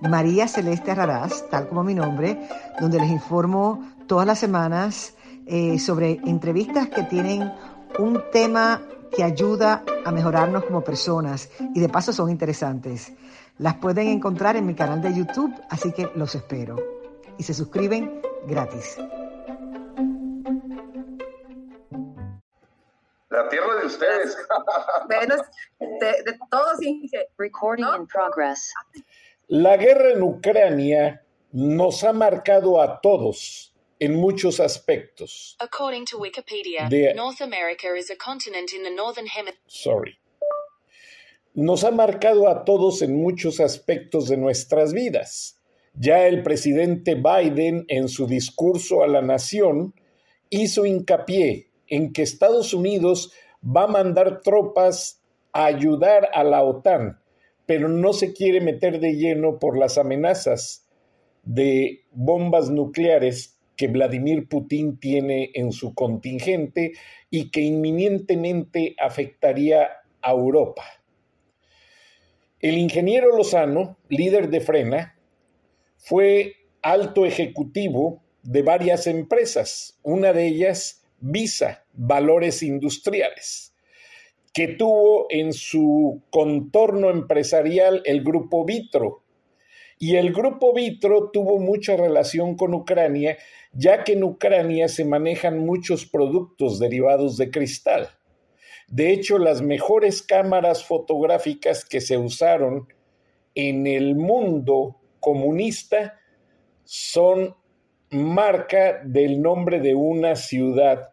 María Celeste Raraz, tal como mi nombre, donde les informo todas las semanas eh, sobre entrevistas que tienen un tema que ayuda a mejorarnos como personas y de paso son interesantes. Las pueden encontrar en mi canal de YouTube, así que los espero. Y se suscriben gratis. La tierra de ustedes. Bueno, de, de todos. Recording in progress. La guerra en Ucrania nos ha marcado a todos en muchos aspectos. According to Wikipedia, De- North America is a continent in the northern hemisphere. Sorry. Nos ha marcado a todos en muchos aspectos de nuestras vidas. Ya el presidente Biden en su discurso a la nación hizo hincapié en que Estados Unidos va a mandar tropas a ayudar a la OTAN, pero no se quiere meter de lleno por las amenazas de bombas nucleares que Vladimir Putin tiene en su contingente y que inminentemente afectaría a Europa. El ingeniero Lozano, líder de Frena, fue alto ejecutivo de varias empresas, una de ellas Visa, Valores Industriales, que tuvo en su contorno empresarial el grupo Vitro. Y el grupo Vitro tuvo mucha relación con Ucrania, ya que en Ucrania se manejan muchos productos derivados de cristal. De hecho, las mejores cámaras fotográficas que se usaron en el mundo comunista son marca del nombre de una ciudad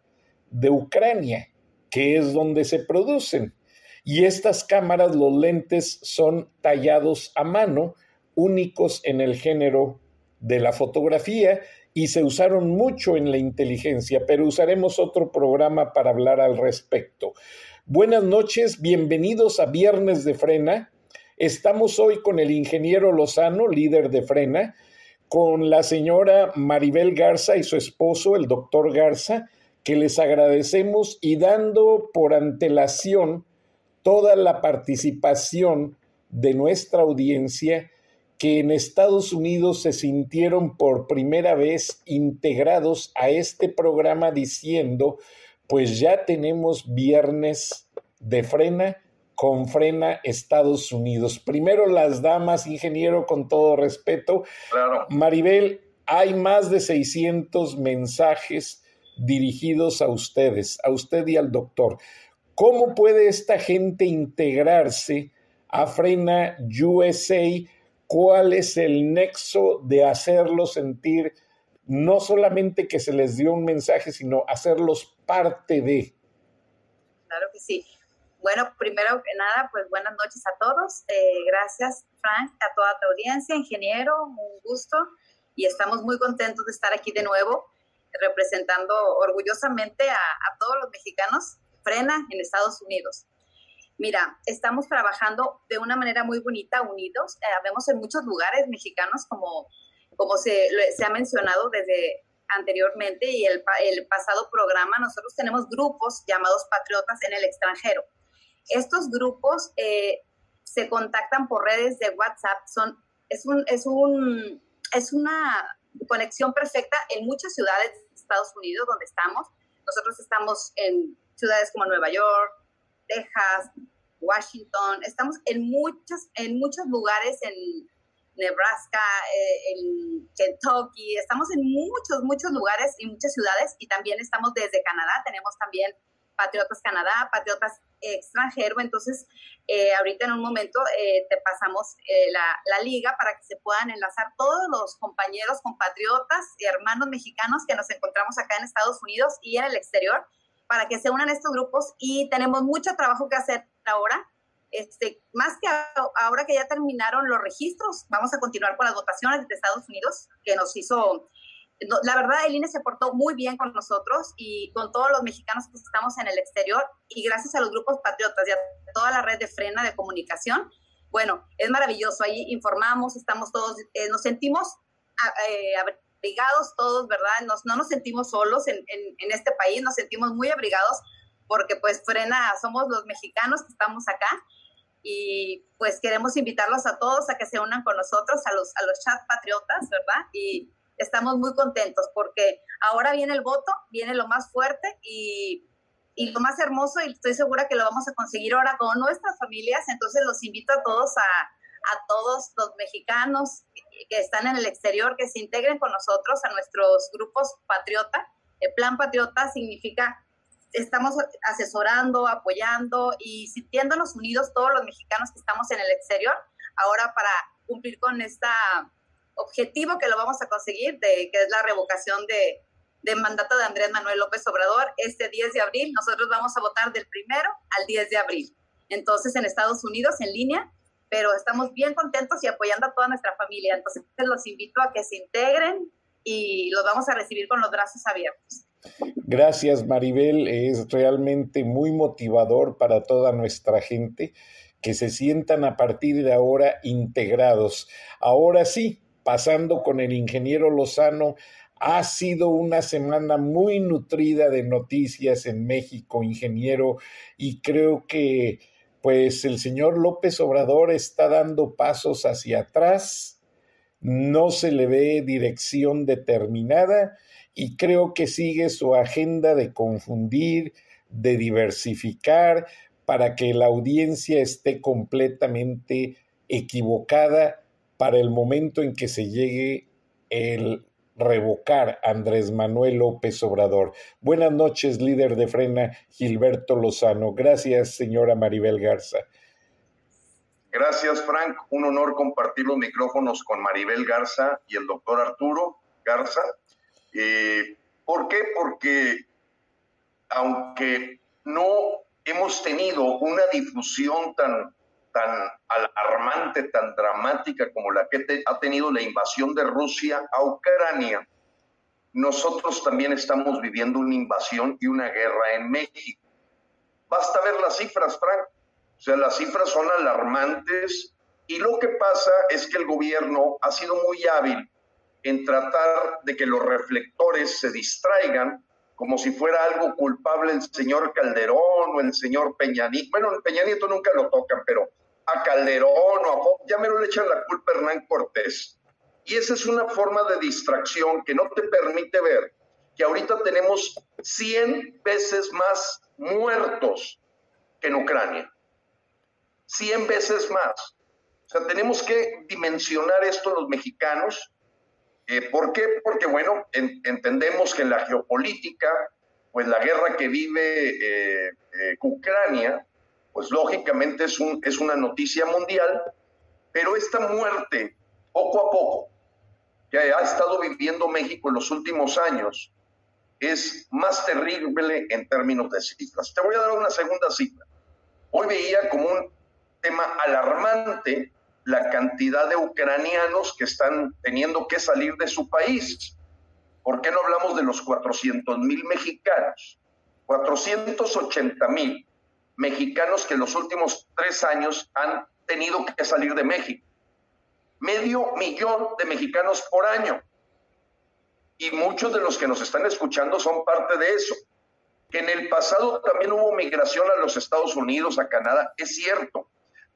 de Ucrania, que es donde se producen. Y estas cámaras, los lentes son tallados a mano, únicos en el género de la fotografía y se usaron mucho en la inteligencia, pero usaremos otro programa para hablar al respecto. Buenas noches, bienvenidos a Viernes de Frena. Estamos hoy con el ingeniero Lozano, líder de Frena, con la señora Maribel Garza y su esposo, el doctor Garza, que les agradecemos y dando por antelación toda la participación de nuestra audiencia que en Estados Unidos se sintieron por primera vez integrados a este programa diciendo, pues ya tenemos viernes de frena con frena Estados Unidos. Primero las damas, ingeniero, con todo respeto. Claro. Maribel, hay más de 600 mensajes dirigidos a ustedes, a usted y al doctor. ¿Cómo puede esta gente integrarse a Frena USA? ¿Cuál es el nexo de hacerlos sentir no solamente que se les dio un mensaje, sino hacerlos parte de? Claro que sí. Bueno, primero que nada, pues buenas noches a todos. Eh, gracias, Frank, a toda tu audiencia, ingeniero, un gusto. Y estamos muy contentos de estar aquí de nuevo, representando orgullosamente a, a todos los mexicanos, Frena en Estados Unidos. Mira, estamos trabajando de una manera muy bonita, unidos. Eh, vemos en muchos lugares mexicanos, como, como se, se ha mencionado desde anteriormente y el, el pasado programa, nosotros tenemos grupos llamados patriotas en el extranjero. Estos grupos eh, se contactan por redes de WhatsApp, son, es, un, es, un, es una conexión perfecta en muchas ciudades de Estados Unidos donde estamos. Nosotros estamos en ciudades como Nueva York, Texas, Washington, estamos en, muchas, en muchos lugares en Nebraska, eh, en Kentucky, estamos en muchos, muchos lugares y muchas ciudades. Y también estamos desde Canadá, tenemos también Patriotas Canadá, Patriotas extranjero, entonces eh, ahorita en un momento eh, te pasamos eh, la, liga para que se puedan enlazar todos los compañeros, compatriotas y hermanos mexicanos que nos encontramos acá en Estados Unidos y en el exterior para que se unan estos grupos y tenemos mucho trabajo que hacer ahora. este, más que ahora que ya terminaron los registros, vamos a continuar con las votaciones de Estados Unidos, que nos hizo, la verdad, el INE se portó muy bien con nosotros y con todos los mexicanos que estamos en el exterior y gracias a los grupos patriotas y a toda la red de frena de comunicación, bueno, es maravilloso, ahí informamos, estamos todos, eh, nos sentimos eh, abrigados todos, ¿verdad? Nos, no nos sentimos solos en, en, en este país, nos sentimos muy abrigados porque pues frena, somos los mexicanos que estamos acá y pues queremos invitarlos a todos a que se unan con nosotros, a los, a los chat patriotas, ¿verdad? Y estamos muy contentos porque ahora viene el voto, viene lo más fuerte y, y lo más hermoso y estoy segura que lo vamos a conseguir ahora con nuestras familias, entonces los invito a todos a, a todos los mexicanos que están en el exterior, que se integren con nosotros a nuestros grupos patriota. El plan patriota significa estamos asesorando, apoyando y sintiéndonos unidos todos los mexicanos que estamos en el exterior, ahora para cumplir con este objetivo que lo vamos a conseguir, de, que es la revocación de, de mandato de Andrés Manuel López Obrador este 10 de abril. Nosotros vamos a votar del primero al 10 de abril. Entonces, en Estados Unidos, en línea, pero estamos bien contentos y apoyando a toda nuestra familia. Entonces, los invito a que se integren y los vamos a recibir con los brazos abiertos. Gracias, Maribel. Es realmente muy motivador para toda nuestra gente que se sientan a partir de ahora integrados. Ahora sí, pasando con el ingeniero Lozano, ha sido una semana muy nutrida de noticias en México, ingeniero, y creo que pues el señor López Obrador está dando pasos hacia atrás, no se le ve dirección determinada y creo que sigue su agenda de confundir, de diversificar, para que la audiencia esté completamente equivocada para el momento en que se llegue el revocar Andrés Manuel López Obrador. Buenas noches, líder de Frena, Gilberto Lozano. Gracias, señora Maribel Garza. Gracias, Frank. Un honor compartir los micrófonos con Maribel Garza y el doctor Arturo Garza. Eh, ¿Por qué? Porque aunque no hemos tenido una difusión tan, tan alarmante, tan dramática como la que ha tenido la invasión de Rusia a Ucrania, nosotros también estamos viviendo una invasión y una guerra en México. Basta ver las cifras, Frank. O sea, las cifras son alarmantes y lo que pasa es que el gobierno ha sido muy hábil en tratar de que los reflectores se distraigan como si fuera algo culpable el señor Calderón o el señor Peña Nieto. Bueno, el Peña Nieto nunca lo tocan, pero a Calderón o a Fox, ya me lo le echan la culpa a Hernán Cortés. Y esa es una forma de distracción que no te permite ver que ahorita tenemos 100 veces más muertos que en Ucrania. 100 veces más. O sea, tenemos que dimensionar esto los mexicanos eh, ¿Por qué? Porque, bueno, entendemos que en la geopolítica, pues la guerra que vive eh, eh, Ucrania, pues lógicamente es, un, es una noticia mundial, pero esta muerte, poco a poco, que ha estado viviendo México en los últimos años, es más terrible en términos de cifras. Te voy a dar una segunda cifra. Hoy veía como un tema alarmante la cantidad de ucranianos que están teniendo que salir de su país. ¿Por qué no hablamos de los 400 mil mexicanos? 480 mil mexicanos que en los últimos tres años han tenido que salir de México. Medio millón de mexicanos por año. Y muchos de los que nos están escuchando son parte de eso. Que en el pasado también hubo migración a los Estados Unidos, a Canadá, es cierto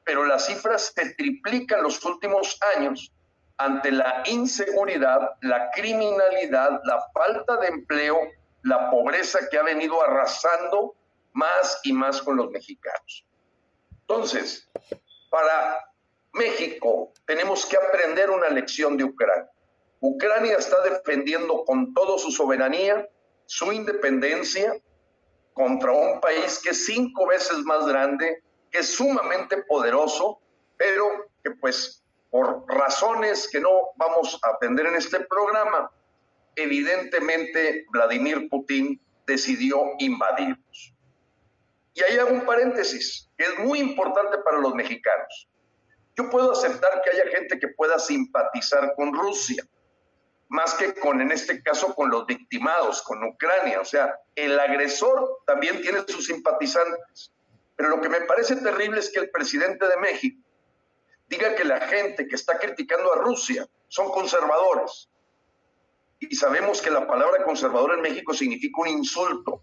pero las cifras se triplican los últimos años ante la inseguridad, la criminalidad, la falta de empleo, la pobreza que ha venido arrasando más y más con los mexicanos. Entonces, para México tenemos que aprender una lección de Ucrania. Ucrania está defendiendo con toda su soberanía, su independencia contra un país que es cinco veces más grande, que es sumamente poderoso, pero que pues por razones que no vamos a atender en este programa, evidentemente Vladimir Putin decidió invadirnos. Y ahí hago un paréntesis, que es muy importante para los mexicanos. Yo puedo aceptar que haya gente que pueda simpatizar con Rusia, más que con, en este caso, con los victimados, con Ucrania. O sea, el agresor también tiene sus simpatizantes. Pero lo que me parece terrible es que el presidente de México diga que la gente que está criticando a Rusia son conservadores. Y sabemos que la palabra conservador en México significa un insulto,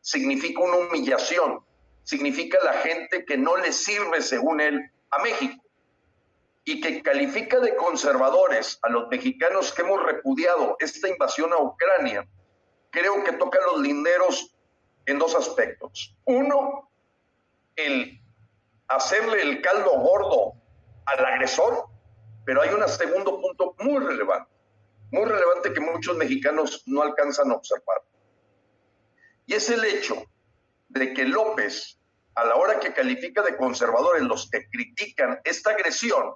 significa una humillación, significa la gente que no le sirve, según él, a México. Y que califica de conservadores a los mexicanos que hemos repudiado esta invasión a Ucrania, creo que toca los linderos en dos aspectos. Uno, el hacerle el caldo gordo al agresor, pero hay un segundo punto muy relevante, muy relevante que muchos mexicanos no alcanzan a observar. Y es el hecho de que López, a la hora que califica de conservadores los que critican esta agresión,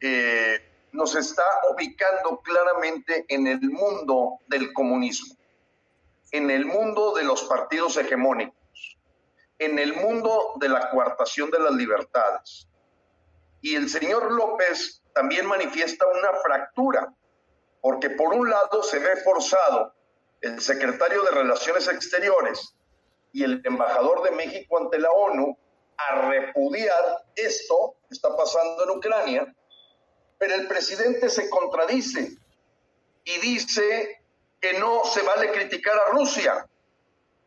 eh, nos está ubicando claramente en el mundo del comunismo, en el mundo de los partidos hegemónicos, en el mundo de la coartación de las libertades, y el señor López también manifiesta una fractura, porque por un lado se ve forzado el secretario de Relaciones Exteriores y el embajador de México ante la ONU a repudiar esto que está pasando en Ucrania, pero el presidente se contradice y dice que no se vale criticar a Rusia,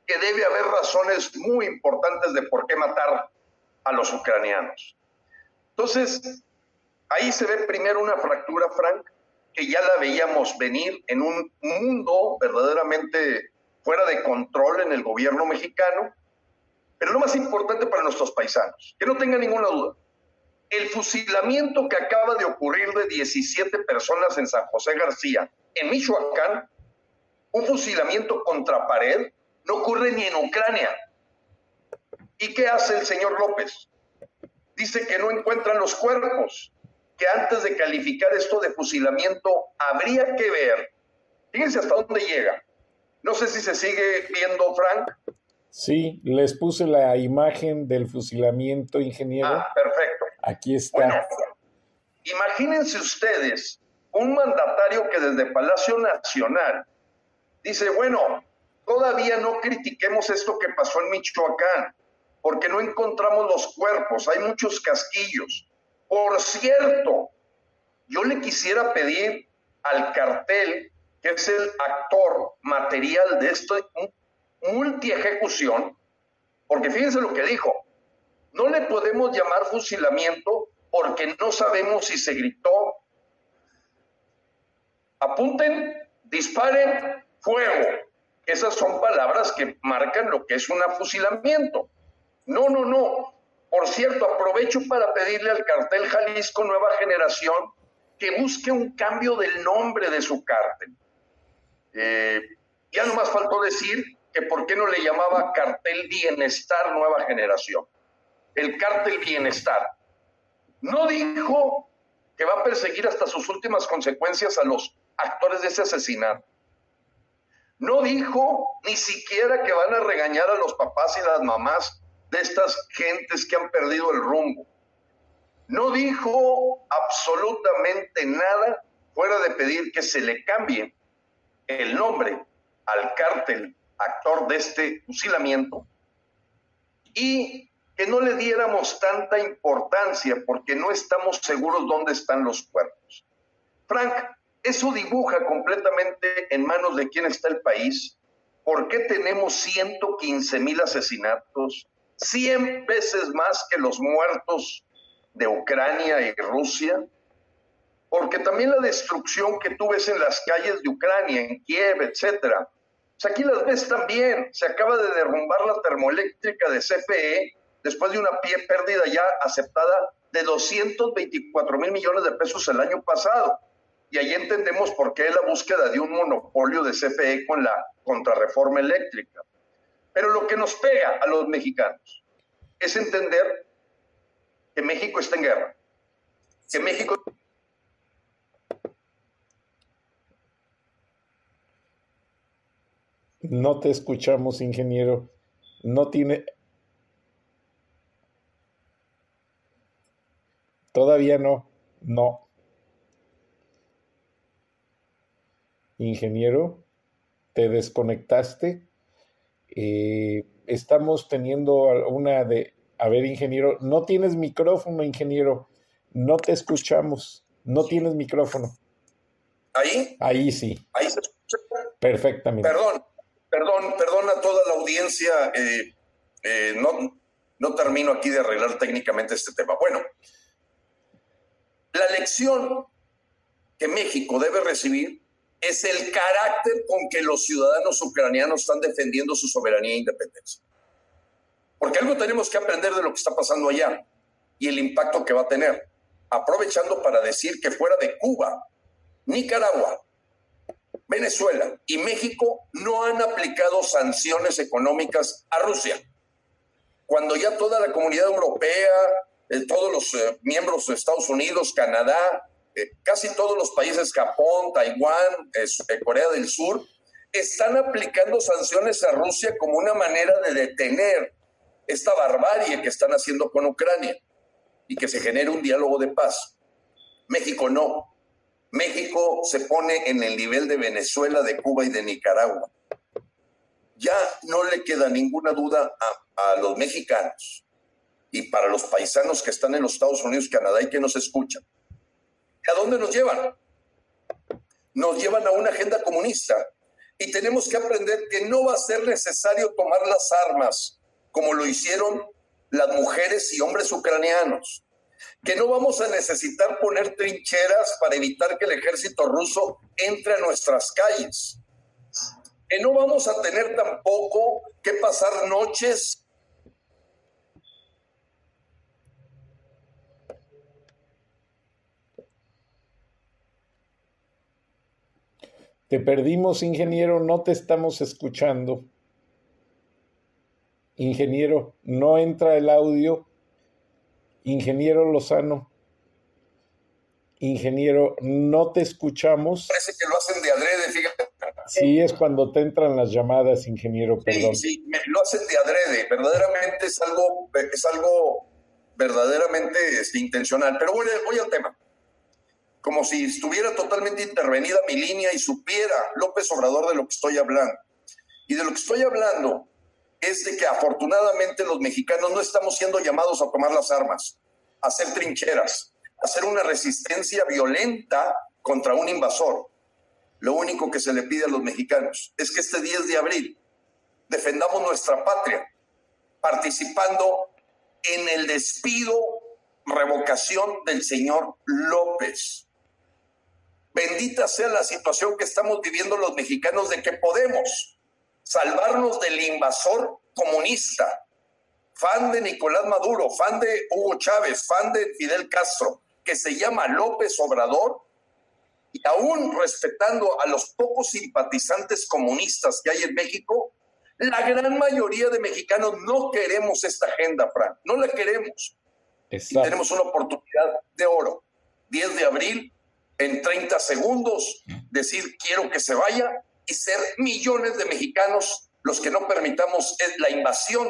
que debe haber razones muy importantes de por qué matar a los ucranianos. Entonces, ahí se ve primero una fractura, Frank, que ya la veíamos venir en un mundo verdaderamente fuera de control en el gobierno mexicano, pero lo más importante para nuestros paisanos, que no tengan ninguna duda, el fusilamiento que acaba de ocurrir de 17 personas en San José García, en Michoacán, un fusilamiento contra pared, no ocurre ni en Ucrania. ¿Y qué hace el señor López? dice que no encuentran los cuerpos, que antes de calificar esto de fusilamiento habría que ver, fíjense hasta dónde llega. No sé si se sigue viendo, Frank. Sí, les puse la imagen del fusilamiento, ingeniero. Ah, perfecto. Aquí está. imagínense ustedes un mandatario que desde Palacio Nacional dice, bueno, todavía no critiquemos esto que pasó en Michoacán porque no encontramos los cuerpos, hay muchos casquillos. Por cierto, yo le quisiera pedir al cartel, que es el actor material de esta multi-ejecución, porque fíjense lo que dijo, no le podemos llamar fusilamiento porque no sabemos si se gritó, apunten, disparen, fuego. Esas son palabras que marcan lo que es un fusilamiento. No, no, no. Por cierto, aprovecho para pedirle al cartel Jalisco Nueva Generación que busque un cambio del nombre de su cártel. Eh, ya no más faltó decir que por qué no le llamaba cartel Bienestar Nueva Generación. El cártel Bienestar. No dijo que va a perseguir hasta sus últimas consecuencias a los actores de ese asesinato. No dijo ni siquiera que van a regañar a los papás y las mamás de estas gentes que han perdido el rumbo. No dijo absolutamente nada fuera de pedir que se le cambie el nombre al cártel actor de este fusilamiento y que no le diéramos tanta importancia porque no estamos seguros dónde están los cuerpos. Frank, eso dibuja completamente en manos de quién está el país, por qué tenemos 115 mil asesinatos, 100 veces más que los muertos de Ucrania y Rusia, porque también la destrucción que tú ves en las calles de Ucrania, en Kiev, etcétera, pues aquí las ves también. Se acaba de derrumbar la termoeléctrica de CFE después de una pie pérdida ya aceptada de 224 mil millones de pesos el año pasado. Y ahí entendemos por qué la búsqueda de un monopolio de CFE con la contrarreforma eléctrica. Pero lo que nos pega a los mexicanos es entender que México está en guerra, que México... No te escuchamos, ingeniero. No tiene... Todavía no. No. Ingeniero, te desconectaste. Eh, estamos teniendo una de... A ver, ingeniero, no tienes micrófono, ingeniero. No te escuchamos. No tienes micrófono. ¿Ahí? Ahí sí. Ahí se escucha. Perfectamente. Perdón perdón, perdón a toda la audiencia. Eh, eh, no, no termino aquí de arreglar técnicamente este tema. Bueno, la lección que México debe recibir es el carácter con que los ciudadanos ucranianos están defendiendo su soberanía e independencia. Porque algo tenemos que aprender de lo que está pasando allá y el impacto que va a tener, aprovechando para decir que fuera de Cuba, Nicaragua, Venezuela y México no han aplicado sanciones económicas a Rusia. Cuando ya toda la comunidad europea, eh, todos los eh, miembros de Estados Unidos, Canadá, eh, casi todos los países, Japón, Taiwán, Corea del Sur, están aplicando sanciones a Rusia como una manera de detener esta barbarie que están haciendo con Ucrania y que se genere un diálogo de paz. México no. México se pone en el nivel de Venezuela, de Cuba y de Nicaragua. Ya no le queda ninguna duda a, los mexicanos y para los paisanos que están en los Estados Unidos, Canadá y que nos escuchan. ¿A dónde nos llevan? Nos llevan a una agenda comunista y tenemos que aprender que no va a ser necesario tomar las armas como lo hicieron las mujeres y hombres ucranianos, que no vamos a necesitar poner trincheras para evitar que el ejército ruso entre a nuestras calles, que no vamos a tener tampoco que pasar noches Te perdimos, ingeniero, no te estamos escuchando. Ingeniero, no entra el audio. Ingeniero Lozano. Ingeniero, no te escuchamos. Parece que lo hacen de adrede, fíjate. Sí, es cuando te entran las llamadas, ingeniero, perdón. Sí, sí, lo hacen de adrede. Verdaderamente es algo, es algo verdaderamente este, intencional. Pero voy, voy al tema como si estuviera totalmente intervenida mi línea y supiera López Obrador de lo que estoy hablando. Y de lo que estoy hablando es de que afortunadamente los mexicanos no estamos siendo llamados a tomar las armas, a hacer trincheras, a hacer una resistencia violenta contra un invasor. Lo único que se le pide a los mexicanos es que este 10 de abril defendamos nuestra patria, participando en el despido, revocación del señor López. Bendita sea la situación que estamos viviendo los mexicanos de que podemos salvarnos del invasor comunista, fan de Nicolás Maduro, fan de Hugo Chávez, fan de Fidel Castro, que se llama López Obrador, y aún respetando a los pocos simpatizantes comunistas que hay en México, la gran mayoría de mexicanos no queremos esta agenda, Frank, no la queremos. Y tenemos una oportunidad de oro. 10 de abril, en 30 segundos decir quiero que se vaya y ser millones de mexicanos los que no permitamos la invasión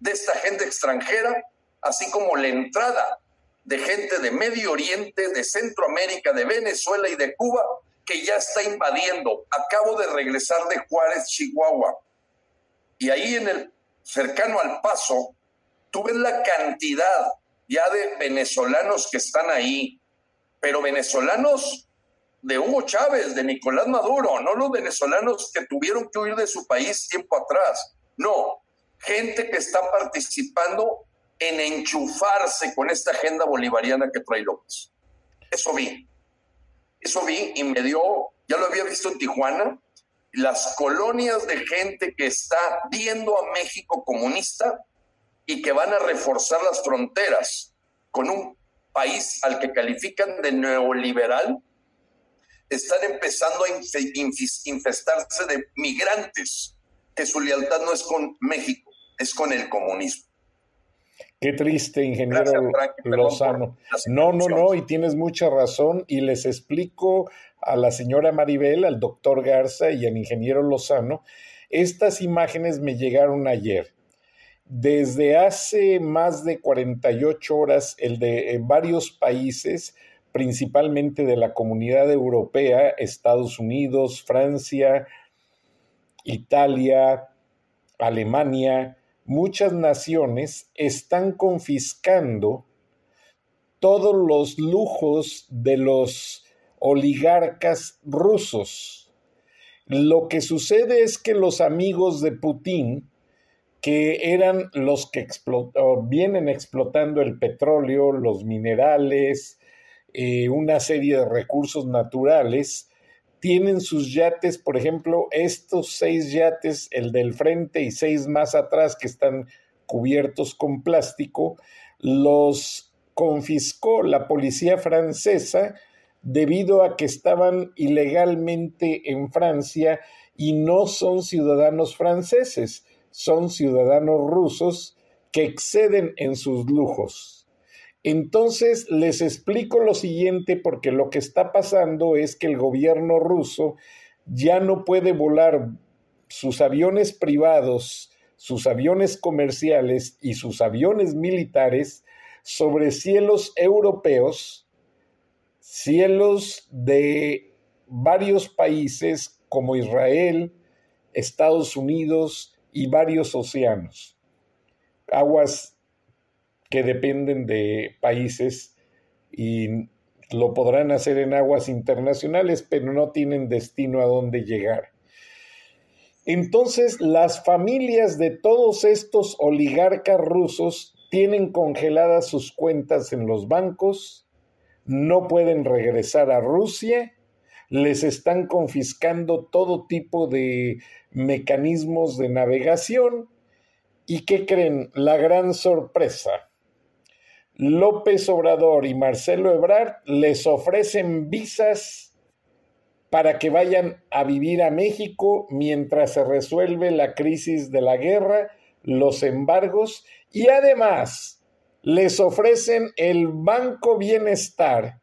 de esta gente extranjera, así como la entrada de gente de Medio Oriente, de Centroamérica, de Venezuela y de Cuba, que ya está invadiendo. Acabo de regresar de Juárez, Chihuahua. Y ahí en el cercano al paso, tuve la cantidad ya de venezolanos que están ahí, pero venezolanos de Hugo Chávez, de Nicolás Maduro, no los venezolanos que tuvieron que huir de su país tiempo atrás. No, gente que está participando en enchufarse con esta agenda bolivariana que trae López. Eso vi. Eso vi y me dio, ya lo había visto en Tijuana, las colonias de gente que está viendo a México comunista y que van a reforzar las fronteras con un país al que califican de neoliberal, están empezando a infestarse de migrantes, que su lealtad no es con México, es con el comunismo. Qué triste, ingeniero Lozano. No, no, no, y tienes mucha razón. Y les explico a la señora Maribel, al doctor Garza y al ingeniero Lozano, estas imágenes me llegaron ayer. desde hace más de 48 horas el de varios países, principalmente de la comunidad europea, Estados Unidos, Francia, Italia, Alemania, muchas naciones están confiscando todos los lujos de los oligarcas rusos. Lo que sucede es que los amigos de Putin, que eran los que vienen explotando el petróleo, los minerales, eh, una serie de recursos naturales, tienen sus yates, por ejemplo, estos seis yates, el del frente y seis más atrás que están cubiertos con plástico, los confiscó la policía francesa debido a que estaban ilegalmente en Francia y no son ciudadanos franceses, son ciudadanos rusos que exceden en sus lujos. Entonces les explico lo siguiente porque lo que está pasando es que el gobierno ruso ya no puede volar sus aviones privados, sus aviones comerciales y sus aviones militares sobre cielos europeos, cielos de varios países como Israel, Estados Unidos y varios océanos. Aguas que dependen de países y lo podrán hacer en aguas internacionales, pero no tienen destino a dónde llegar. Entonces, las familias de todos estos oligarcas rusos tienen congeladas sus cuentas en los bancos, no pueden regresar a Rusia, les están confiscando todo tipo de mecanismos de navegación. ¿Y qué creen? La gran sorpresa López Obrador y Marcelo Ebrard les ofrecen visas para que vayan a vivir a México mientras se resuelve la crisis de la guerra, los embargos y además les ofrecen el Banco Bienestar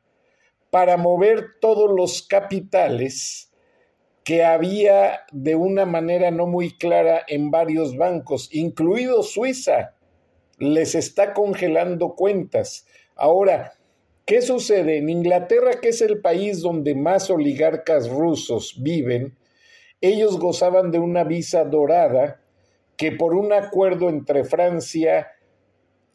para mover todos los capitales que había de una manera no muy clara en varios bancos, incluido Suiza les está congelando cuentas. Ahora, ¿qué sucede? En Inglaterra, que es el país donde más oligarcas rusos viven, ellos gozaban de una visa dorada que por un acuerdo entre Francia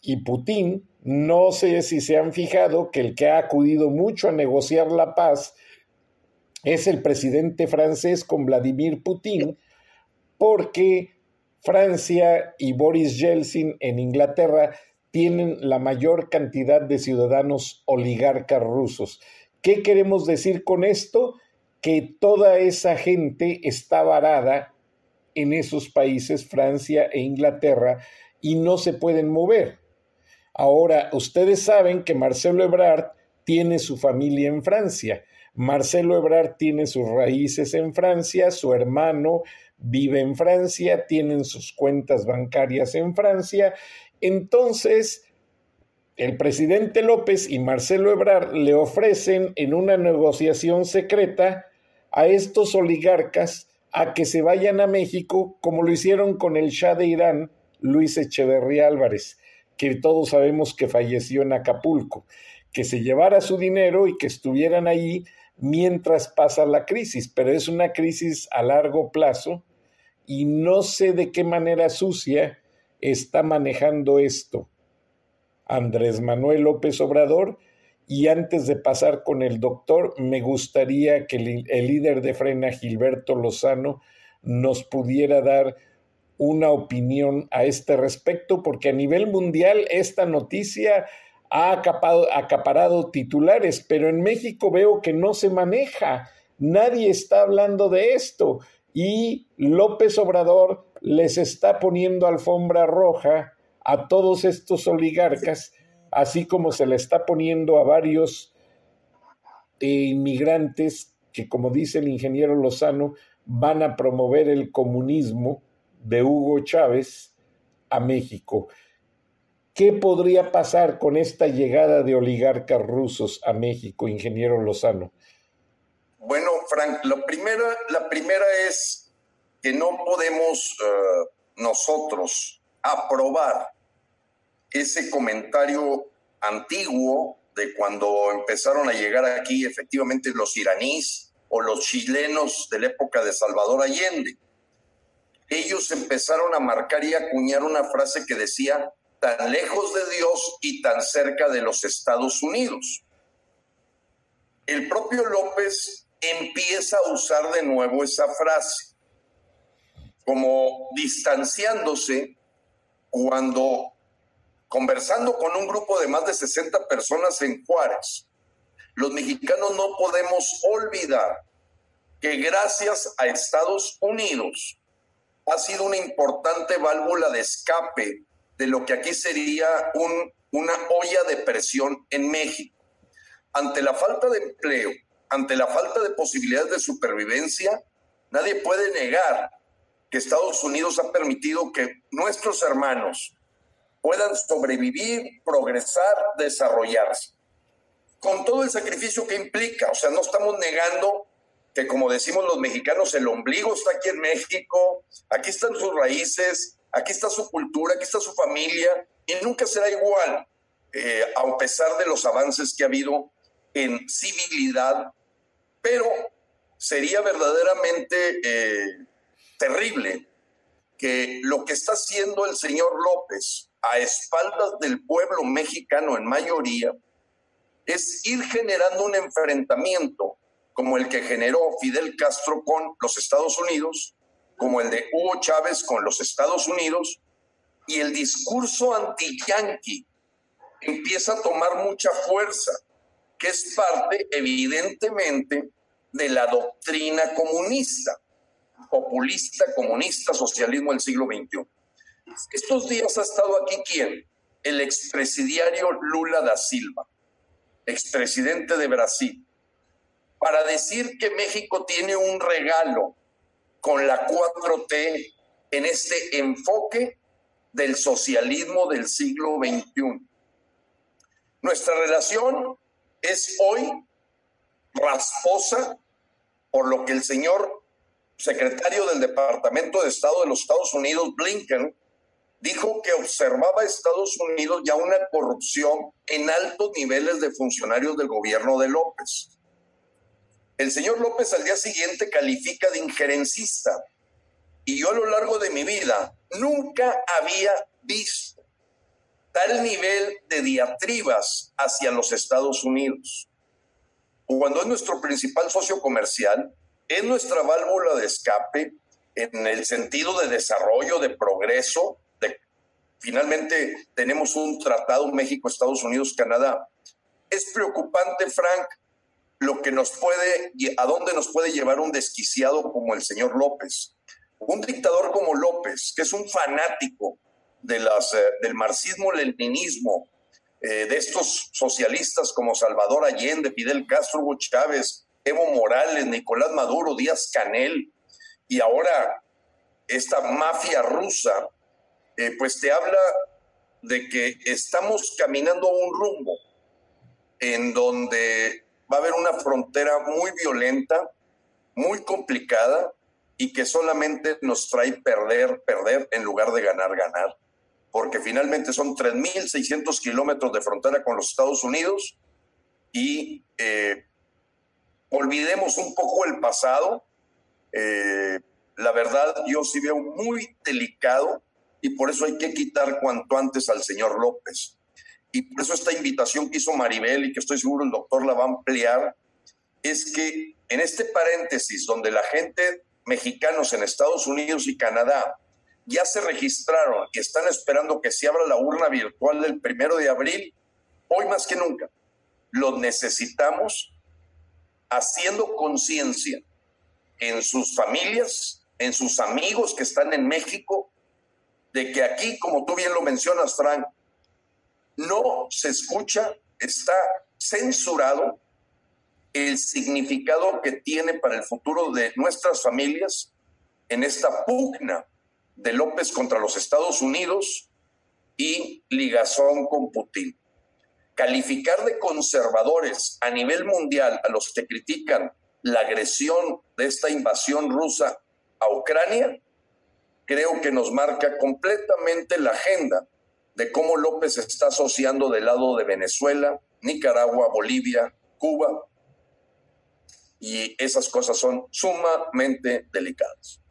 y Putin, no sé si se han fijado que el que ha acudido mucho a negociar la paz es el presidente francés con Vladimir Putin, porque Francia y Boris Yeltsin en Inglaterra tienen la mayor cantidad de ciudadanos oligarcas rusos. ¿Qué queremos decir con esto? Que toda esa gente está varada en esos países, Francia e Inglaterra, y no se pueden mover. Ahora, ustedes saben que Marcelo Ebrard tiene su familia en Francia. Marcelo Ebrard tiene sus raíces en Francia, su hermano vive en Francia, tienen sus cuentas bancarias en Francia. Entonces, el presidente López y Marcelo Ebrard le ofrecen en una negociación secreta a estos oligarcas a que se vayan a México, como lo hicieron con el Shah de Irán, Luis Echeverría Álvarez, que todos sabemos que falleció en Acapulco, que se llevara su dinero y que estuvieran ahí mientras pasa la crisis, pero es una crisis a largo plazo y no sé de qué manera sucia está manejando esto Andrés Manuel López Obrador. Y antes de pasar con el doctor, me gustaría que el, líder de Frena, Gilberto Lozano, nos pudiera dar una opinión a este respecto, porque a nivel mundial esta noticia ha acaparado titulares, pero en México veo que no se maneja. Nadie está hablando de esto y López Obrador les está poniendo alfombra roja a todos estos oligarcas, así como se le está poniendo a varios inmigrantes que, como dice el ingeniero Lozano, van a promover el comunismo de Hugo Chávez a México. ¿Qué podría pasar con esta llegada de oligarcas rusos a México, ingeniero Lozano? Bueno, Frank, la primera, la primera es que no podemos eh, nosotros aprobar ese comentario antiguo de cuando empezaron a llegar aquí efectivamente los iraníes o los chilenos de la época de Salvador Allende. Ellos empezaron a marcar y acuñar una frase que decía, tan lejos de Dios y tan cerca de los Estados Unidos. El propio López empieza a usar de nuevo esa frase, como distanciándose cuando conversando con un grupo de más de 60 personas en Juárez, los mexicanos no podemos olvidar que gracias a Estados Unidos ha sido una importante válvula de escape de lo que aquí sería un, una olla de presión en México. Ante la falta de empleo, ante la falta de posibilidades de supervivencia, nadie puede negar que Estados Unidos ha permitido que nuestros hermanos puedan sobrevivir, progresar, desarrollarse. Con todo el sacrificio que implica, o sea, no estamos negando que como decimos los mexicanos, el ombligo está aquí en México, aquí están sus raíces, aquí está su cultura, aquí está su familia, y nunca será igual, eh, a pesar de los avances que ha habido en civilidad, pero sería verdaderamente eh, terrible que lo que está haciendo el señor López a espaldas del pueblo mexicano en mayoría es ir generando un enfrentamiento como el que generó Fidel Castro con los Estados Unidos, como el de Hugo Chávez con los Estados Unidos, y el discurso anti-yanqui empieza a tomar mucha fuerza, que es parte evidentemente de la doctrina comunista, populista, comunista, socialismo del siglo XXI. Estos días ha estado aquí quién? El expresidiario Lula da Silva, expresidente de Brasil, para decir que México tiene un regalo con la 4T en este enfoque del socialismo del siglo XXI. Nuestra relación es hoy rasposa por lo que el señor secretario del Departamento de Estado de los Estados Unidos, Blinken, dijo que observaba Estados Unidos ya una corrupción en altos niveles de funcionarios del gobierno de López. El señor López al día siguiente califica de injerencista y yo a lo largo de mi vida nunca había visto tal nivel de diatribas hacia los Estados Unidos. Cuando es nuestro principal socio comercial, es nuestra válvula de escape en el sentido de desarrollo, de progreso, finalmente tenemos un tratado México, Estados Unidos, Canadá. Es preocupante, Frank, lo que nos puede, a dónde nos puede llevar un desquiciado como el señor López. Un dictador como López, que es un fanático de las, eh, del marxismo-leninismo, eh, de estos socialistas como Salvador Allende, Fidel Castro, Hugo Chávez, Evo Morales, Nicolás Maduro, Díaz Canel, y ahora esta mafia rusa eh, pues te habla de que estamos caminando a un rumbo en donde va a haber una frontera muy violenta, muy complicada y que solamente nos trae perder, perder en lugar de ganar, ganar. Porque finalmente son 3.600 kilómetros de frontera con los Estados Unidos y eh, olvidemos un poco el pasado. Eh, la verdad, yo sí veo muy delicado y por eso hay que quitar cuanto antes al señor López. Y por eso esta invitación que hizo Maribel y que estoy seguro el doctor la va a ampliar, es que en este paréntesis donde la gente mexicanos en Estados Unidos y Canadá ya se registraron y están esperando que se abra la urna virtual del primero de abril, hoy más que nunca, los necesitamos haciendo conciencia en sus familias, en sus amigos que están en México de que aquí, como tú bien lo mencionas, Frank, no se escucha, está censurado el significado que tiene para el futuro de nuestras familias en esta pugna de López contra los Estados Unidos y ligazón con Putin. Calificar de conservadores a nivel mundial a los que critican la agresión de esta invasión rusa a Ucrania creo que nos marca completamente la agenda de cómo López está asociando del lado de Venezuela, Nicaragua, Bolivia, Cuba, y esas cosas son sumamente delicadas.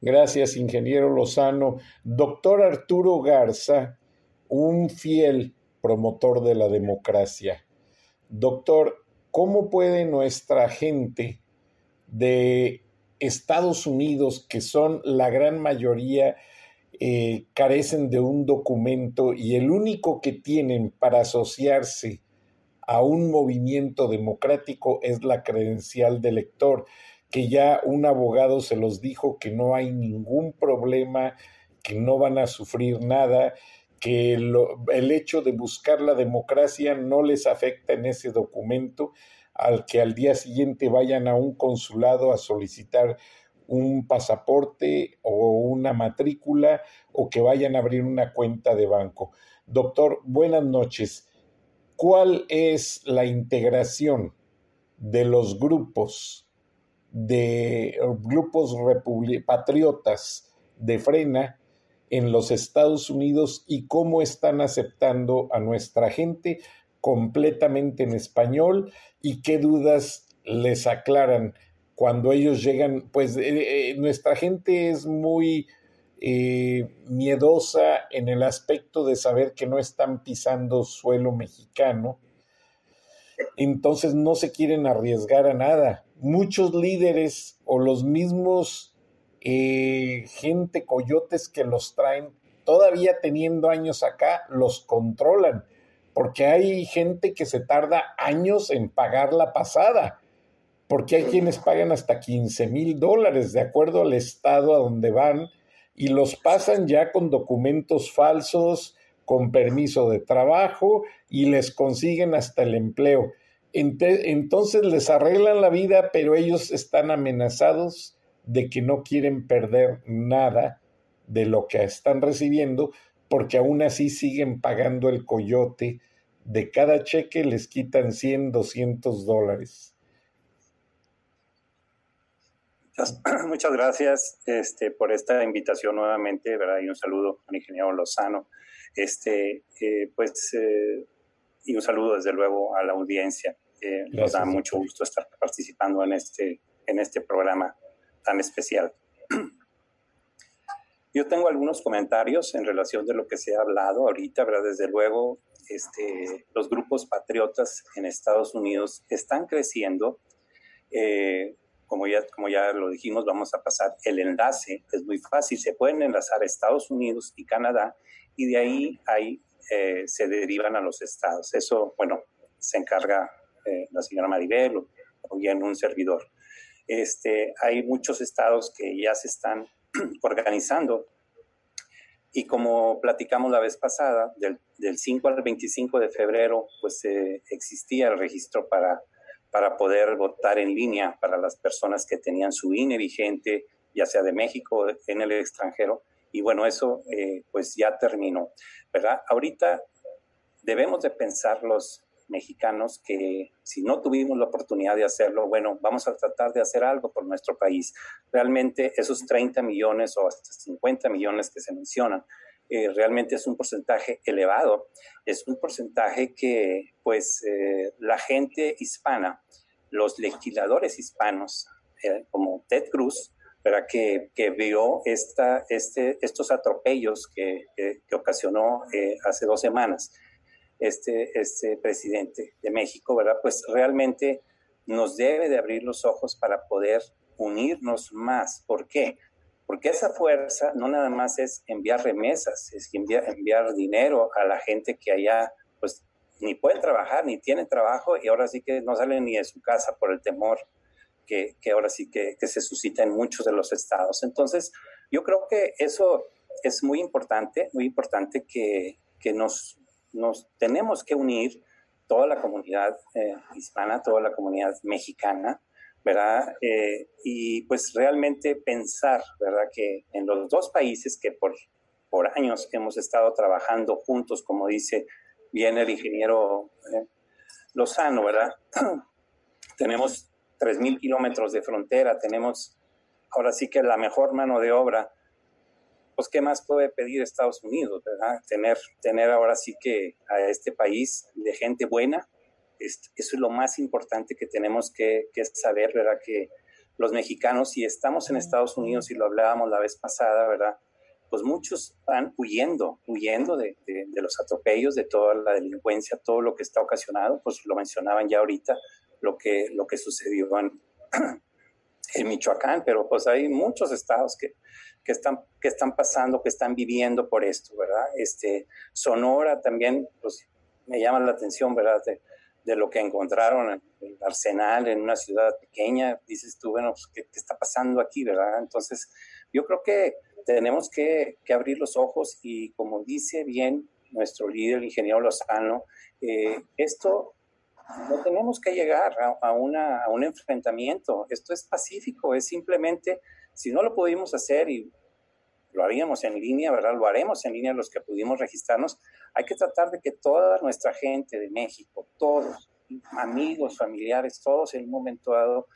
Gracias, ingeniero Lozano. Doctor Arturo Garza, un fiel promotor de la democracia. Doctor, ¿cómo puede nuestra gente de Estados Unidos, que son la gran mayoría, eh, carecen de un documento y el único que tienen para asociarse a un movimiento democrático es la credencial de elector? que ya un abogado se los dijo que no hay ningún problema, que no van a sufrir nada, que el hecho de buscar la democracia no les afecta en ese documento, al que al día siguiente vayan a un consulado a solicitar un pasaporte o una matrícula o que vayan a abrir una cuenta de banco. Doctor, buenas noches. ¿Cuál es la integración de los grupos de grupos patriotas de frena en los Estados Unidos y cómo están aceptando a nuestra gente completamente en español y qué dudas les aclaran cuando ellos llegan. Pues eh, eh, nuestra gente es muy eh, miedosa en el aspecto de saber que no están pisando suelo mexicano, entonces no se quieren arriesgar a nada. Muchos líderes o los mismos gente coyotes que los traen, todavía teniendo años acá, los controlan, porque hay gente que se tarda años en pagar la pasada, porque hay quienes pagan hasta 15 mil dólares de acuerdo al estado a donde van y los pasan ya con documentos falsos, con permiso de trabajo y les consiguen hasta el empleo. Entonces les arreglan la vida, pero ellos están amenazados de que no quieren perder nada de lo que están recibiendo, porque aún así siguen pagando el coyote. De cada cheque les quitan 100, 200 dólares. Muchas, gracias este, por esta invitación nuevamente, ¿verdad? Y un saludo al ingeniero Lozano. Este, eh, pues eh, y un saludo desde luego a la audiencia. Eh, nos da mucho gusto estar participando en este, en este programa tan especial. Yo tengo algunos comentarios en relación de lo que se ha hablado ahorita, ¿verdad? Desde luego, este, los grupos patriotas en Estados Unidos están creciendo. Eh, como, ya, como ya lo dijimos, vamos a pasar el enlace. Es muy fácil. Se pueden enlazar a Estados Unidos y Canadá y de ahí, ahí eh, se derivan a los estados. Eso, bueno, se encarga eh, la señora Maribel o, bien un servidor. Este, hay muchos estados que ya se están organizando y como platicamos la vez pasada, del, del 5 al 25 de febrero, pues eh, existía el registro para, para poder votar en línea para las personas que tenían su INE vigente, ya sea de México o en el extranjero. Y bueno, eso eh, pues ya terminó, ¿verdad? Ahorita debemos de pensar los, mexicanos que si no tuvimos la oportunidad de hacerlo, bueno, vamos a tratar de hacer algo por nuestro país. Realmente esos 30 millones o hasta 50 millones que se mencionan, eh, realmente es un porcentaje elevado. Es un porcentaje que, pues, eh, la gente hispana, los legisladores hispanos, eh, como Ted Cruz, ¿verdad? Que, que vio esta, este, estos atropellos que, que ocasionó hace dos semanas este, este presidente de México, ¿verdad? Pues realmente nos debe de abrir los ojos para poder unirnos más. ¿Por qué? Porque esa fuerza no nada más es enviar remesas, es enviar, enviar dinero a la gente que allá, pues ni pueden trabajar, ni tienen trabajo y ahora sí que no salen ni de su casa por el temor que, que ahora sí que, que se suscita en muchos de los estados. Entonces, yo creo que eso es muy importante, muy importante que, que nos nos tenemos que unir toda la comunidad eh, hispana, toda la comunidad mexicana, ¿verdad? Eh, y pues realmente pensar, ¿verdad? Que en los dos países que por, por años hemos estado trabajando juntos, como dice bien el ingeniero eh, Lozano, ¿verdad? tenemos 3.000 kilómetros de frontera, tenemos ahora sí que la mejor mano de obra pues qué más puede pedir Estados Unidos, ¿verdad? Tener, tener ahora sí que a este país de gente buena, eso es lo más importante que tenemos que, que saber, ¿verdad? Que los mexicanos, si estamos en Estados Unidos y lo hablábamos la vez pasada, ¿verdad? Pues muchos van huyendo, huyendo de, de, de, los atropellos, de toda la delincuencia, todo lo que está ocasionado, pues lo mencionaban ya ahorita, lo que, lo que sucedió en, en Michoacán, pero pues hay muchos estados que, que, están, que están pasando, que están viviendo por esto, ¿verdad? Este, Sonora también, pues me llama la atención, ¿verdad? De, de lo que encontraron en el arsenal en una ciudad pequeña, dices tú, bueno, pues, ¿qué, ¿qué, está pasando aquí, verdad? Entonces, yo creo que tenemos que, que, abrir los ojos y como dice bien nuestro líder, el ingeniero Lozano, eh, esto no tenemos que llegar a, a, una, a un enfrentamiento. Esto es pacífico, es simplemente, si no lo pudimos hacer y lo haríamos en línea, ¿verdad? Lo haremos en línea los que pudimos registrarnos. Hay que tratar de que toda nuestra gente de México, todos, amigos, familiares, todos en un momento dado,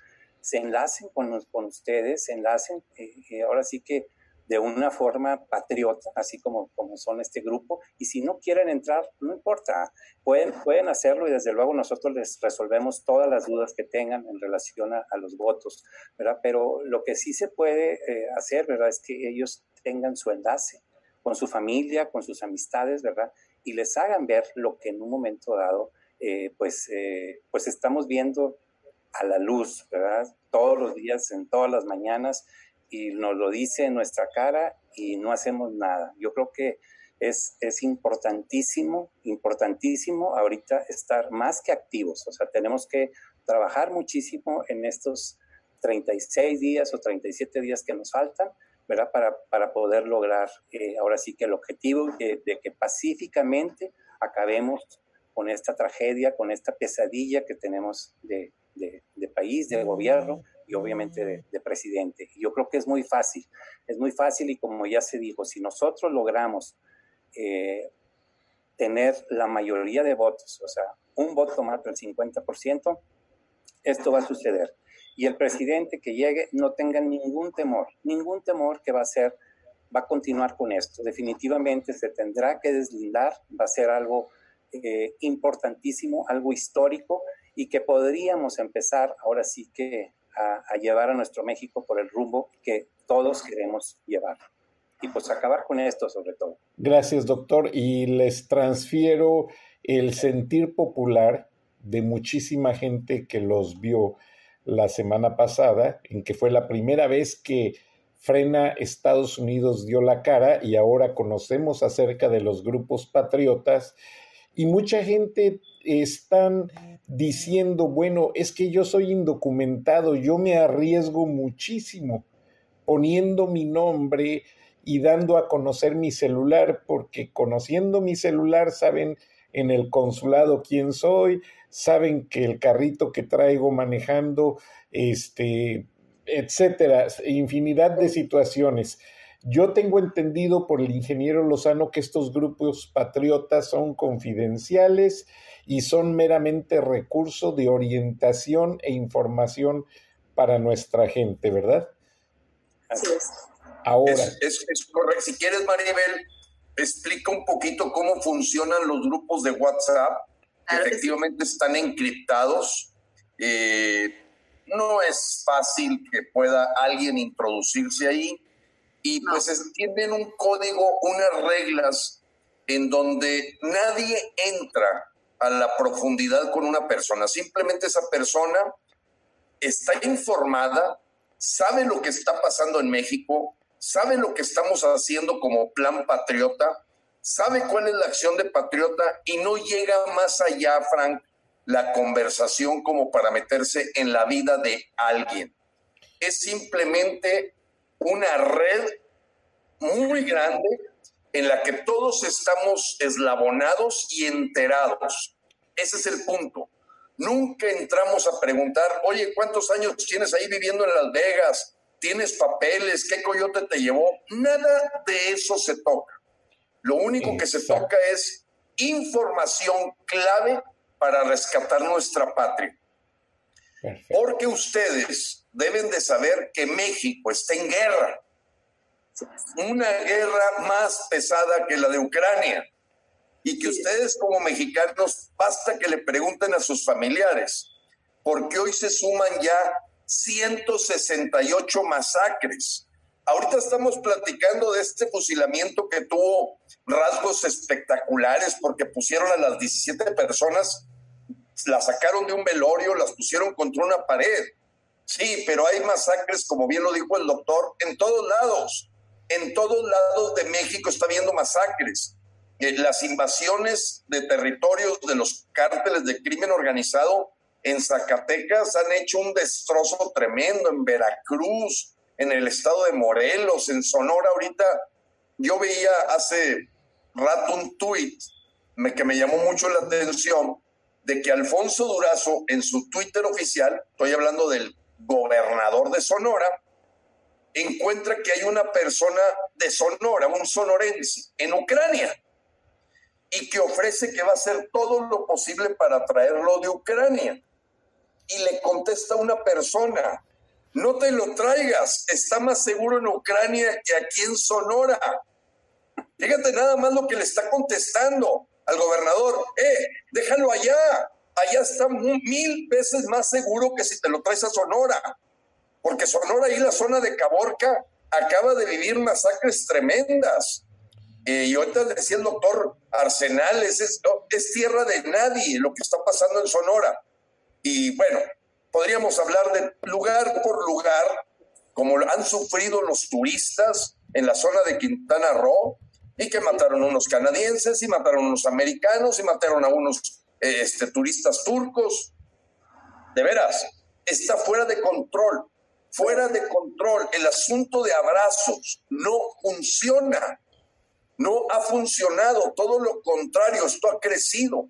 se enlacen con, con ustedes, se enlacen, eh, ahora sí que de una forma patriota, así como, como son este grupo, y si no quieren entrar, no importa, pueden, pueden hacerlo y desde luego nosotros les resolvemos todas las dudas que tengan en relación a, a los votos, ¿verdad? Pero lo que sí se puede eh, hacer, ¿verdad? Es que ellos tengan su enlace con su familia, con sus amistades, ¿verdad? Y les hagan ver lo que en un momento dado, eh, pues, eh, pues estamos viendo a la luz, ¿verdad? Todos los días, en todas las mañanas, y nos lo dice en nuestra cara y no hacemos nada. Yo creo que es, es importantísimo, importantísimo ahorita estar más que activos, o sea, tenemos que trabajar muchísimo en estos 36 días o 37 días que nos faltan, ¿verdad? Para, para poder lograr eh, ahora sí que el objetivo de, que pacíficamente acabemos con esta tragedia, con esta pesadilla que tenemos de, de, país, de gobierno y obviamente de, de, presidente. Yo creo que es muy fácil, es muy fácil y como ya se dijo, si nosotros logramos eh, tener la mayoría de votos, o sea, un voto más del 50%, esto va a suceder. Y el presidente que llegue no tenga ningún temor, ningún temor que va a ser, va a continuar con esto. Definitivamente se tendrá que deslindar, va a ser algo eh, importantísimo, algo histórico y que podríamos empezar ahora sí que a, a, llevar a nuestro México por el rumbo que todos queremos llevar. Y pues acabar con esto sobre todo. Gracias, doctor. Y les transfiero el sentir popular de muchísima gente que los vio la semana pasada, en que fue la primera vez que Frena Estados Unidos dio la cara y ahora conocemos acerca de los grupos patriotas. Y mucha gente están diciendo, bueno, es que yo soy indocumentado, yo me arriesgo muchísimo poniendo mi nombre y dando a conocer mi celular, porque conociendo mi celular saben en el consulado quién soy, saben que el carrito que traigo manejando, este, etcétera, infinidad de situaciones. Yo tengo entendido por el ingeniero Lozano que estos grupos patriotas son confidenciales y son meramente recurso de orientación e información para nuestra gente, ¿verdad? Así es. Ahora. Es, es, es correcto. Si quieres, Maribel, explica un poquito cómo funcionan los grupos de WhatsApp, que claro efectivamente sí. están encriptados. Eh, no es fácil que pueda alguien introducirse ahí y no. pues tienen un código, unas reglas en donde nadie entra a la profundidad con una persona. Simplemente esa persona está informada, sabe lo que está pasando en México, sabe lo que estamos haciendo como plan patriota, sabe cuál es la acción de patriota y no llega más allá, Frank, la conversación como para meterse en la vida de alguien. Es simplemente una red muy grande en la que todos estamos eslabonados y enterados. Ese es el punto. Nunca entramos a preguntar, oye, ¿cuántos años tienes ahí viviendo en Las Vegas? ¿Tienes papeles? ¿Qué coyote te llevó? Nada de eso se toca. Lo único Exacto. que se toca es información clave para rescatar nuestra patria. Perfecto. Porque ustedes deben de saber que México está en guerra. una guerra más pesada que la de Ucrania. Y que ustedes como mexicanos, basta que le pregunten a sus familiares, porque hoy se suman ya 168 masacres. Ahorita estamos platicando de este fusilamiento que tuvo rasgos espectaculares porque pusieron a las 17 personas, las sacaron de un velorio, las pusieron contra una pared. Sí, pero hay masacres, como bien lo dijo el doctor, en todos lados. En todos lados de México está habiendo masacres. Eh, las invasiones de territorios de los cárteles de crimen organizado en Zacatecas han hecho un destrozo tremendo, en Veracruz, en el estado de Morelos, en Sonora. Ahorita yo veía hace rato un tuit que me llamó mucho la atención de que Alfonso Durazo en su Twitter oficial, estoy hablando del gobernador de Sonora, encuentra que hay una persona de Sonora, un sonorense, en Ucrania, y que ofrece que va a hacer todo lo posible para traerlo de Ucrania. Y le contesta una persona, no te lo traigas, está más seguro en Ucrania que aquí en Sonora. Fíjate nada más lo que le está contestando al gobernador, eh, déjalo allá, allá está mil veces más seguro que si te lo traes a Sonora porque Sonora y la zona de Caborca acaba de vivir masacres tremendas. Y ahorita decía el doctor Arsenales, es, es tierra de nadie lo que está pasando en Sonora. Y bueno, podríamos hablar de lugar por lugar, como han sufrido los turistas en la zona de Quintana Roo, y que mataron unos canadienses, y mataron a unos americanos, y mataron a unos eh, este, turistas turcos. De veras, está fuera de control fuera de control. El asunto de abrazos no funciona. No ha funcionado. Todo lo contrario, esto ha crecido.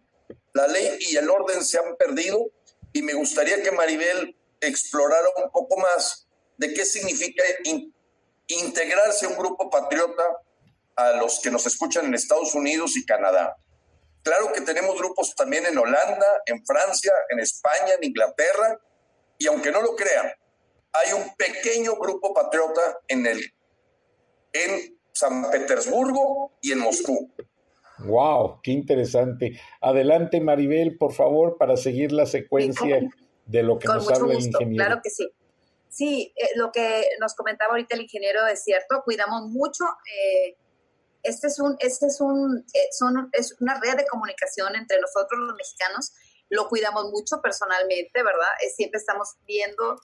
La ley y el orden se han perdido y me gustaría que Maribel explorara un poco más de qué significa integrarse a un grupo patriota a los que nos escuchan en Estados Unidos y Canadá. Claro que tenemos grupos también en Holanda, en Francia, en España, en Inglaterra, y aunque no lo crean, hay un pequeño grupo patriota en, el, en San Petersburgo y en Moscú. Wow, qué interesante. Adelante, Maribel, por favor, para seguir la secuencia de lo que nos habla el ingeniero. Claro que sí. Sí, eh, lo que nos comentaba ahorita el ingeniero es cierto, cuidamos mucho. Eh, este es un, este es un, eh, son, es una red de comunicación entre nosotros los mexicanos. Lo cuidamos mucho personalmente, ¿verdad? siempre estamos viendo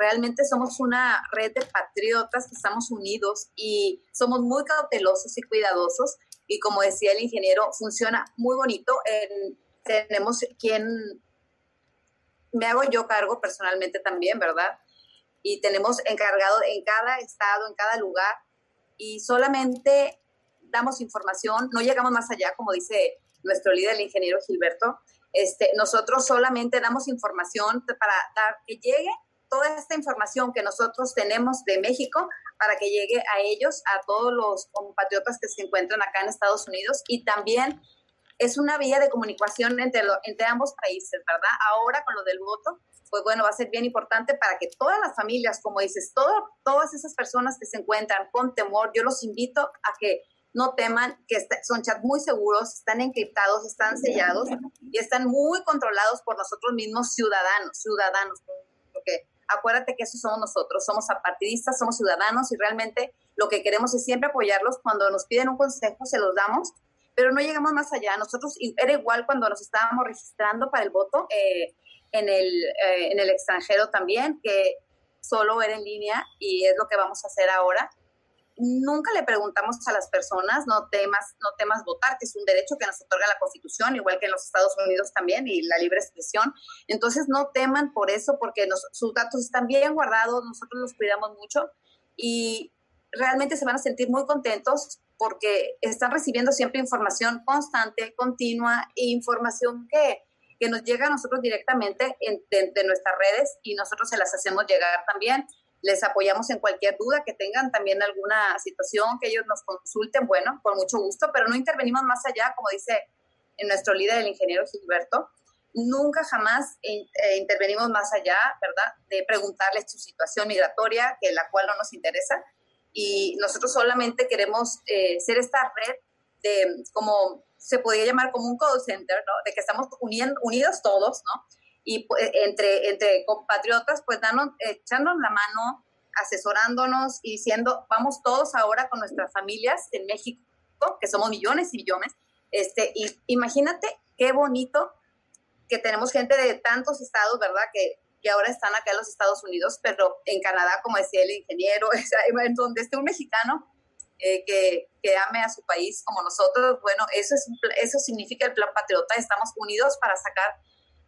realmente somos una red de patriotas que estamos unidos y somos muy cautelosos y cuidadosos. Y como decía el ingeniero, funciona muy bonito. tenemos quien, me hago yo cargo personalmente también, ¿verdad? Y tenemos encargado en cada estado, en cada lugar, y solamente damos información, no llegamos más allá, como dice nuestro líder, el ingeniero Gilberto. Este, nosotros solamente damos información para dar que llegue toda esta información que nosotros tenemos de México para que llegue a ellos, a todos los compatriotas que se encuentran acá en Estados Unidos y también es una vía de comunicación entre, entre ambos países, ¿verdad? Ahora con lo del voto, pues bueno, va a ser bien importante para que todas las familias, como dices, todo, todas esas personas que se encuentran con temor, yo los invito a que no teman, que son chats muy seguros, están encriptados, están sellados y están muy controlados por nosotros mismos ciudadanos, ciudadanos, porque acuérdate que eso somos nosotros, somos apartidistas, somos ciudadanos y realmente lo que queremos es siempre apoyarlos. Cuando nos piden un consejo, se los damos, pero no llegamos más allá. Nosotros, era igual cuando nos estábamos registrando para el voto eh, en, el, eh, en el extranjero también, que solo era en línea y es lo que vamos a hacer ahora nunca le preguntamos a las personas, no temas, no temas votar, que es un derecho que nos otorga la Constitución, igual que en los Estados Unidos también, y la libre expresión. Entonces, no teman por eso, porque sus datos están bien guardados, nosotros los cuidamos mucho y realmente se van a sentir muy contentos porque están recibiendo siempre información constante, continua, e información que, que nos llega a nosotros directamente en, de nuestras redes y nosotros se las hacemos llegar también les apoyamos en cualquier duda que tengan, también alguna situación que ellos nos consulten, bueno, con mucho gusto, pero no intervenimos más allá, como dice nuestro líder, el ingeniero Gilberto, nunca jamás eh, intervenimos más allá, ¿verdad?, de preguntarles su situación migratoria, que la cual no nos interesa. y nosotros solamente queremos eh, ser esta red de, como se podría llamar como un call center, ¿no? De que estamos uniendo, unidos todos, ¿no? Y pues, entre, entre compatriotas, pues danos, echándonos la mano, asesorándonos y diciendo, vamos todos ahora con nuestras familias en México, que somos millones y millones. Este, y imagínate qué bonito que tenemos gente de tantos estados, ¿verdad? Que, que ahora están acá en los Estados Unidos, pero en Canadá, como decía el ingeniero, en donde esté un mexicano eh, que, que, ame a su país como nosotros, bueno, eso, es, eso significa el plan patriota, estamos unidos para sacar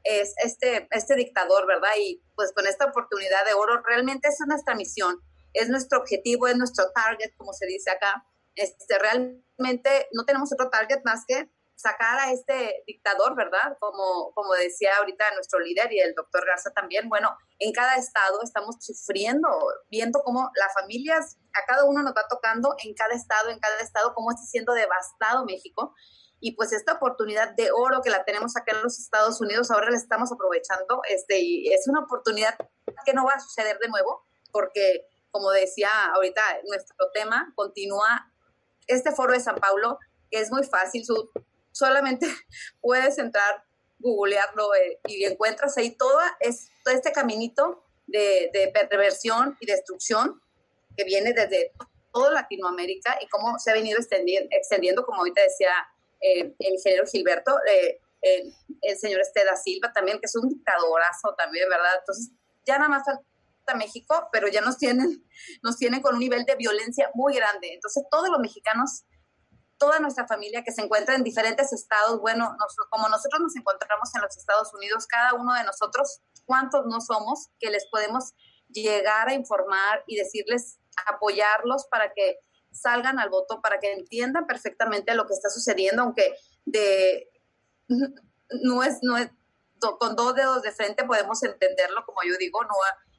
es este, este dictador, ¿verdad? Y pues con esta oportunidad de oro, realmente es nuestra misión, es nuestro objetivo, es nuestro target, como se dice acá. Este, realmente no tenemos otro target más que sacar a este dictador, ¿verdad? Como, como decía ahorita nuestro líder y el doctor Garza también, bueno, en cada estado estamos sufriendo, viendo cómo las familias, a cada uno nos va tocando en cada estado, en cada estado, cómo está siendo devastado México y pues esta oportunidad de oro que la tenemos acá en los Estados Unidos, ahora la estamos aprovechando, este, y es una oportunidad que no va a suceder de nuevo, porque como decía ahorita, nuestro tema continúa, este foro de San Paulo, es muy fácil, su, solamente puedes entrar, googlearlo eh, y encuentras ahí todo, es, todo este caminito de, de perversión y destrucción que viene desde toda Latinoamérica y cómo se ha venido extendiendo, extendiendo como ahorita decía eh, el ingeniero Gilberto, eh, el, señor Esteda Silva también, que es un dictadorazo también, ¿verdad? Entonces, ya nada más falta México, pero ya nos tienen, nos tienen con un nivel de violencia muy grande. Entonces, todos los mexicanos, toda nuestra familia que se encuentra en diferentes estados, bueno, como nosotros nos encontramos en los Estados Unidos, cada uno de nosotros, ¿cuántos no somos que les podemos llegar a informar y decirles, apoyarlos para que salgan al voto para que entiendan perfectamente lo que está sucediendo, aunque de no es, no es con dos dedos de frente podemos entenderlo, como yo digo, no,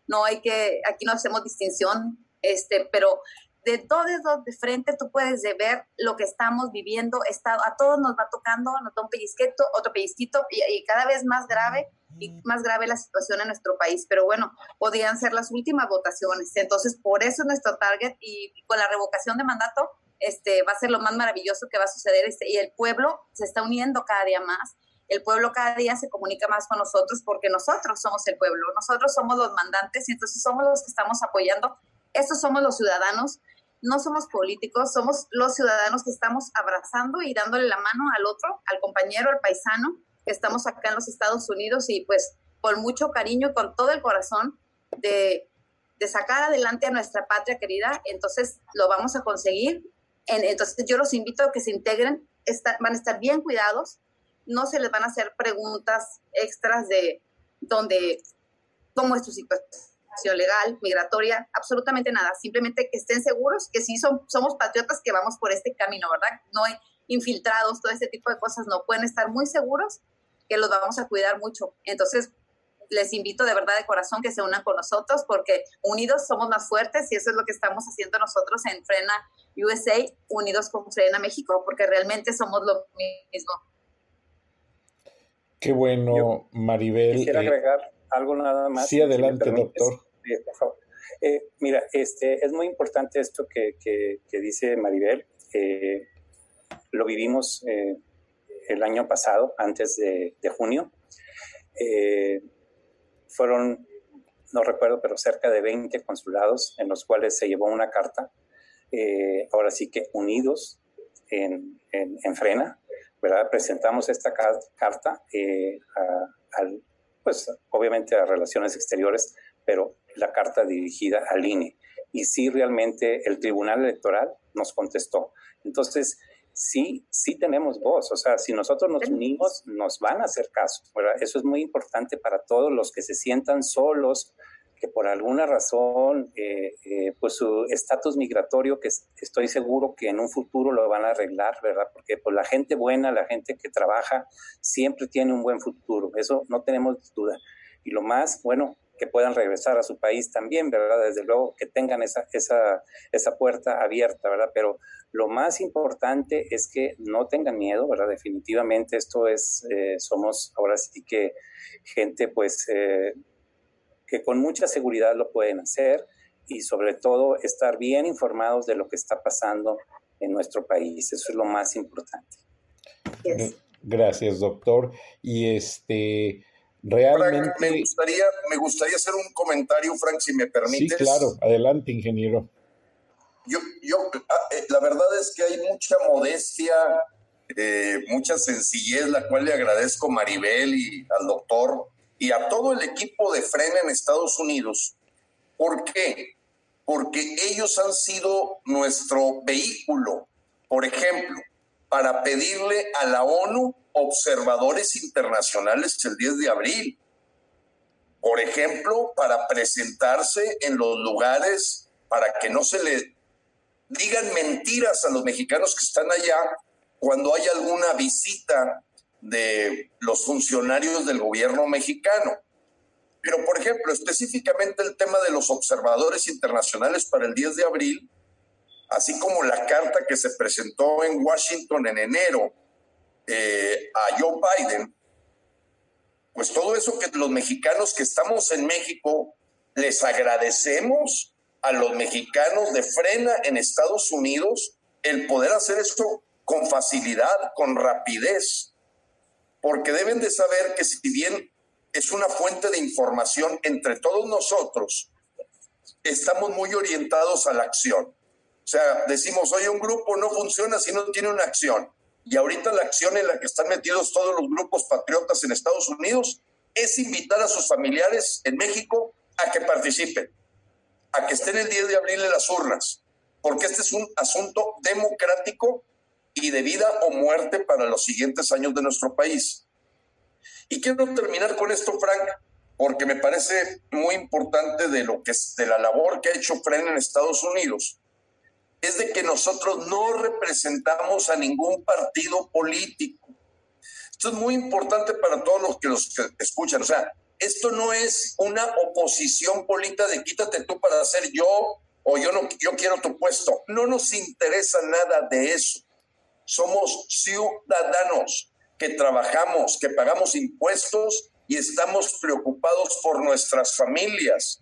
no hay que, aquí no hacemos distinción, este, pero de dos dedos de frente tú puedes ver lo que estamos viviendo, está, a todos nos va tocando, nos da un pellizquito, otro pellizquito y cada vez más grave y más grave la situación en nuestro país. Pero bueno, podían ser las últimas votaciones. Entonces, por eso es nuestro target y con la revocación de mandato este, va a ser lo más maravilloso que va a suceder. Este, y el pueblo se está uniendo cada día más. El pueblo cada día se comunica más con nosotros porque nosotros somos el pueblo, nosotros somos los mandantes y entonces somos los que estamos apoyando. Estos somos los ciudadanos, no somos políticos, somos los ciudadanos que estamos abrazando y dándole la mano al otro, al compañero, al paisano, estamos acá en los Estados Unidos y pues con mucho cariño y con todo el corazón de, de sacar adelante a nuestra patria querida, entonces lo vamos a conseguir. entonces yo los invito a que se integren, van a estar bien cuidados, no se les van a hacer preguntas extras de dónde, cómo es tu situación legal, migratoria, absolutamente nada, simplemente que estén seguros que sí son, somos patriotas que vamos por este camino, ¿verdad? No hay infiltrados, todo ese tipo de cosas, no pueden estar muy seguros que los vamos a cuidar mucho. Entonces, les invito de verdad de corazón que se unan con nosotros porque unidos somos más fuertes y eso es lo que estamos haciendo nosotros en Frena USA, unidos con Frena México, porque realmente somos lo mismo. Qué bueno, Maribel. Quisiera eh, agregar algo nada más. Sí, adelante, doctor. Eh, mira, este, es muy importante esto que, que, dice Maribel. Eh, lo vivimos el año pasado, antes de, junio. Eh, fueron, no recuerdo, pero cerca de 20 consulados en los cuales se llevó una carta, eh, ahora sí que unidos en, en, Frena, ¿verdad? Presentamos esta carta eh, al, pues obviamente a Relaciones Exteriores, pero la carta dirigida al INE. Y sí, realmente el Tribunal Electoral nos contestó. Entonces, sí, sí tenemos voz. O sea, si nosotros nos unimos, nos van a hacer caso. Eso es muy importante para todos los que se sientan solos, que por alguna razón, eh, eh, pues su estatus migratorio, que estoy seguro que en un futuro lo van a arreglar, ¿verdad? Porque pues la gente buena, la gente que trabaja, siempre tiene un buen futuro. Eso no tenemos duda. Y lo más, bueno, que puedan regresar a su país también, ¿verdad? Desde luego que tengan esa, esa, esa puerta abierta, ¿verdad? Pero lo más importante es que no tengan miedo, ¿verdad? Definitivamente esto es, eh, somos ahora sí que gente pues eh, que con mucha seguridad lo pueden hacer. y sobre todo estar bien informados de lo que está pasando en nuestro país. Eso es lo más importante. Gracias, doctor. Y este, realmente... me, gustaría, me gustaría hacer un comentario, Frank, si me permites. Sí, claro. Adelante, ingeniero. Yo, yo, ah, eh, la verdad es que hay mucha modestia, eh, mucha sencillez, la cual le agradezco a Maribel y al doctor y a todo el equipo de Frena en Estados Unidos. ¿Por qué? Porque ellos han sido nuestro vehículo, por ejemplo, para pedirle a la ONU observadores internacionales el 10 de abril. Por ejemplo, para presentarse en los lugares para que no se le digan mentiras a los mexicanos que están allá cuando hay alguna visita de los funcionarios del gobierno mexicano. Pero, por ejemplo, específicamente el tema de los observadores internacionales para el 10 de abril, así como la carta que se presentó en Washington en enero eh, a Joe Biden, pues todo eso que los mexicanos que estamos en México les agradecemos a los mexicanos de frena en Estados Unidos el poder hacer esto con facilidad, con rapidez, porque deben de saber que si bien es una fuente de información entre todos nosotros, estamos muy orientados a la acción. O sea, decimos, oye, un grupo no funciona si no tiene una acción. Y ahorita la acción en la que están metidos todos los grupos patriotas en Estados Unidos es invitar a sus familiares en México a que participen, a que estén el 10 de abril en las urnas, porque este es un asunto democrático y de vida o muerte para los siguientes años de nuestro país. Y quiero terminar con esto, Frank, porque me parece muy importante de lo que es de la labor que ha hecho Fren en Estados Unidos es de que nosotros no representamos a ningún partido político. Esto es muy importante para todos los que los escuchan. O sea, esto no es una oposición política de quítate tú para ser yo o yo no yo quiero tu puesto. No nos interesa nada de eso. Somos ciudadanos que trabajamos, que pagamos impuestos y estamos preocupados por nuestras familias.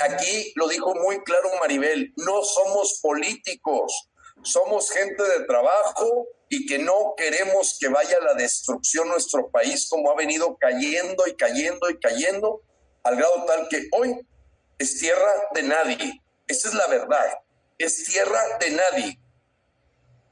Aquí lo dijo muy claro Maribel, no somos políticos, somos gente de trabajo y que no queremos que vaya la destrucción nuestro país como ha venido cayendo y cayendo y cayendo, al grado tal que hoy es tierra de nadie. Esa es la verdad, es tierra de nadie.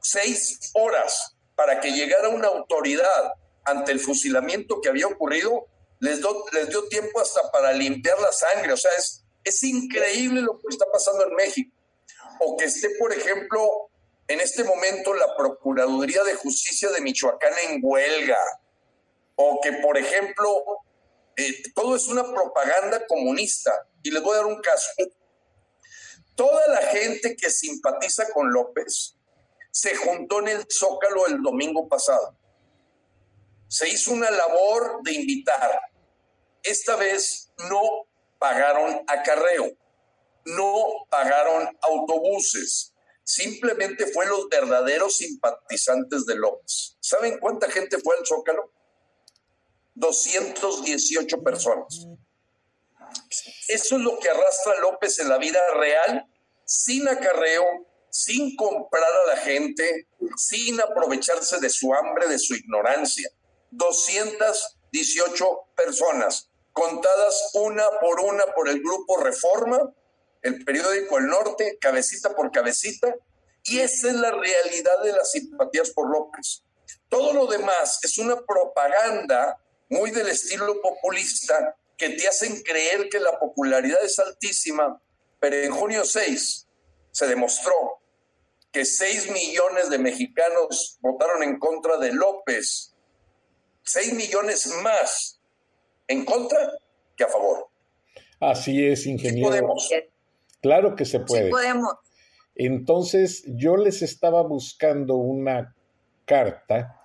Seis horas para que llegara una autoridad ante el fusilamiento que había ocurrido, les, les dio tiempo hasta para limpiar la sangre. O sea, es, es increíble lo que está pasando en México. O que esté, por ejemplo, en este momento la Procuraduría de Justicia de Michoacán en huelga. O que, por ejemplo, eh, todo es una propaganda comunista. Y les voy a dar un caso. Toda la gente que simpatiza con López se juntó en el Zócalo el domingo pasado. Se hizo una labor de invitar. Esta vez no pagaron acarreo, no pagaron autobuses, simplemente fue los verdaderos simpatizantes de López. ¿Saben cuánta gente fue al Zócalo? 218 personas. Eso es lo que arrastra López en la vida real, sin acarreo, sin comprar a la gente, sin aprovecharse de su hambre, de su ignorancia. 218 personas contadas una por una por el grupo Reforma, el periódico El Norte, cabecita por cabecita, y esa es la realidad de las simpatías por López. Todo lo demás es una propaganda muy del estilo populista que te hacen creer que la popularidad es altísima, pero en junio 6 se demostró que 6 millones de mexicanos votaron en contra de López, 6 millones más en contra que a favor. Así es, ingeniero. podemos. Claro que se puede. podemos. Entonces, yo les estaba buscando una carta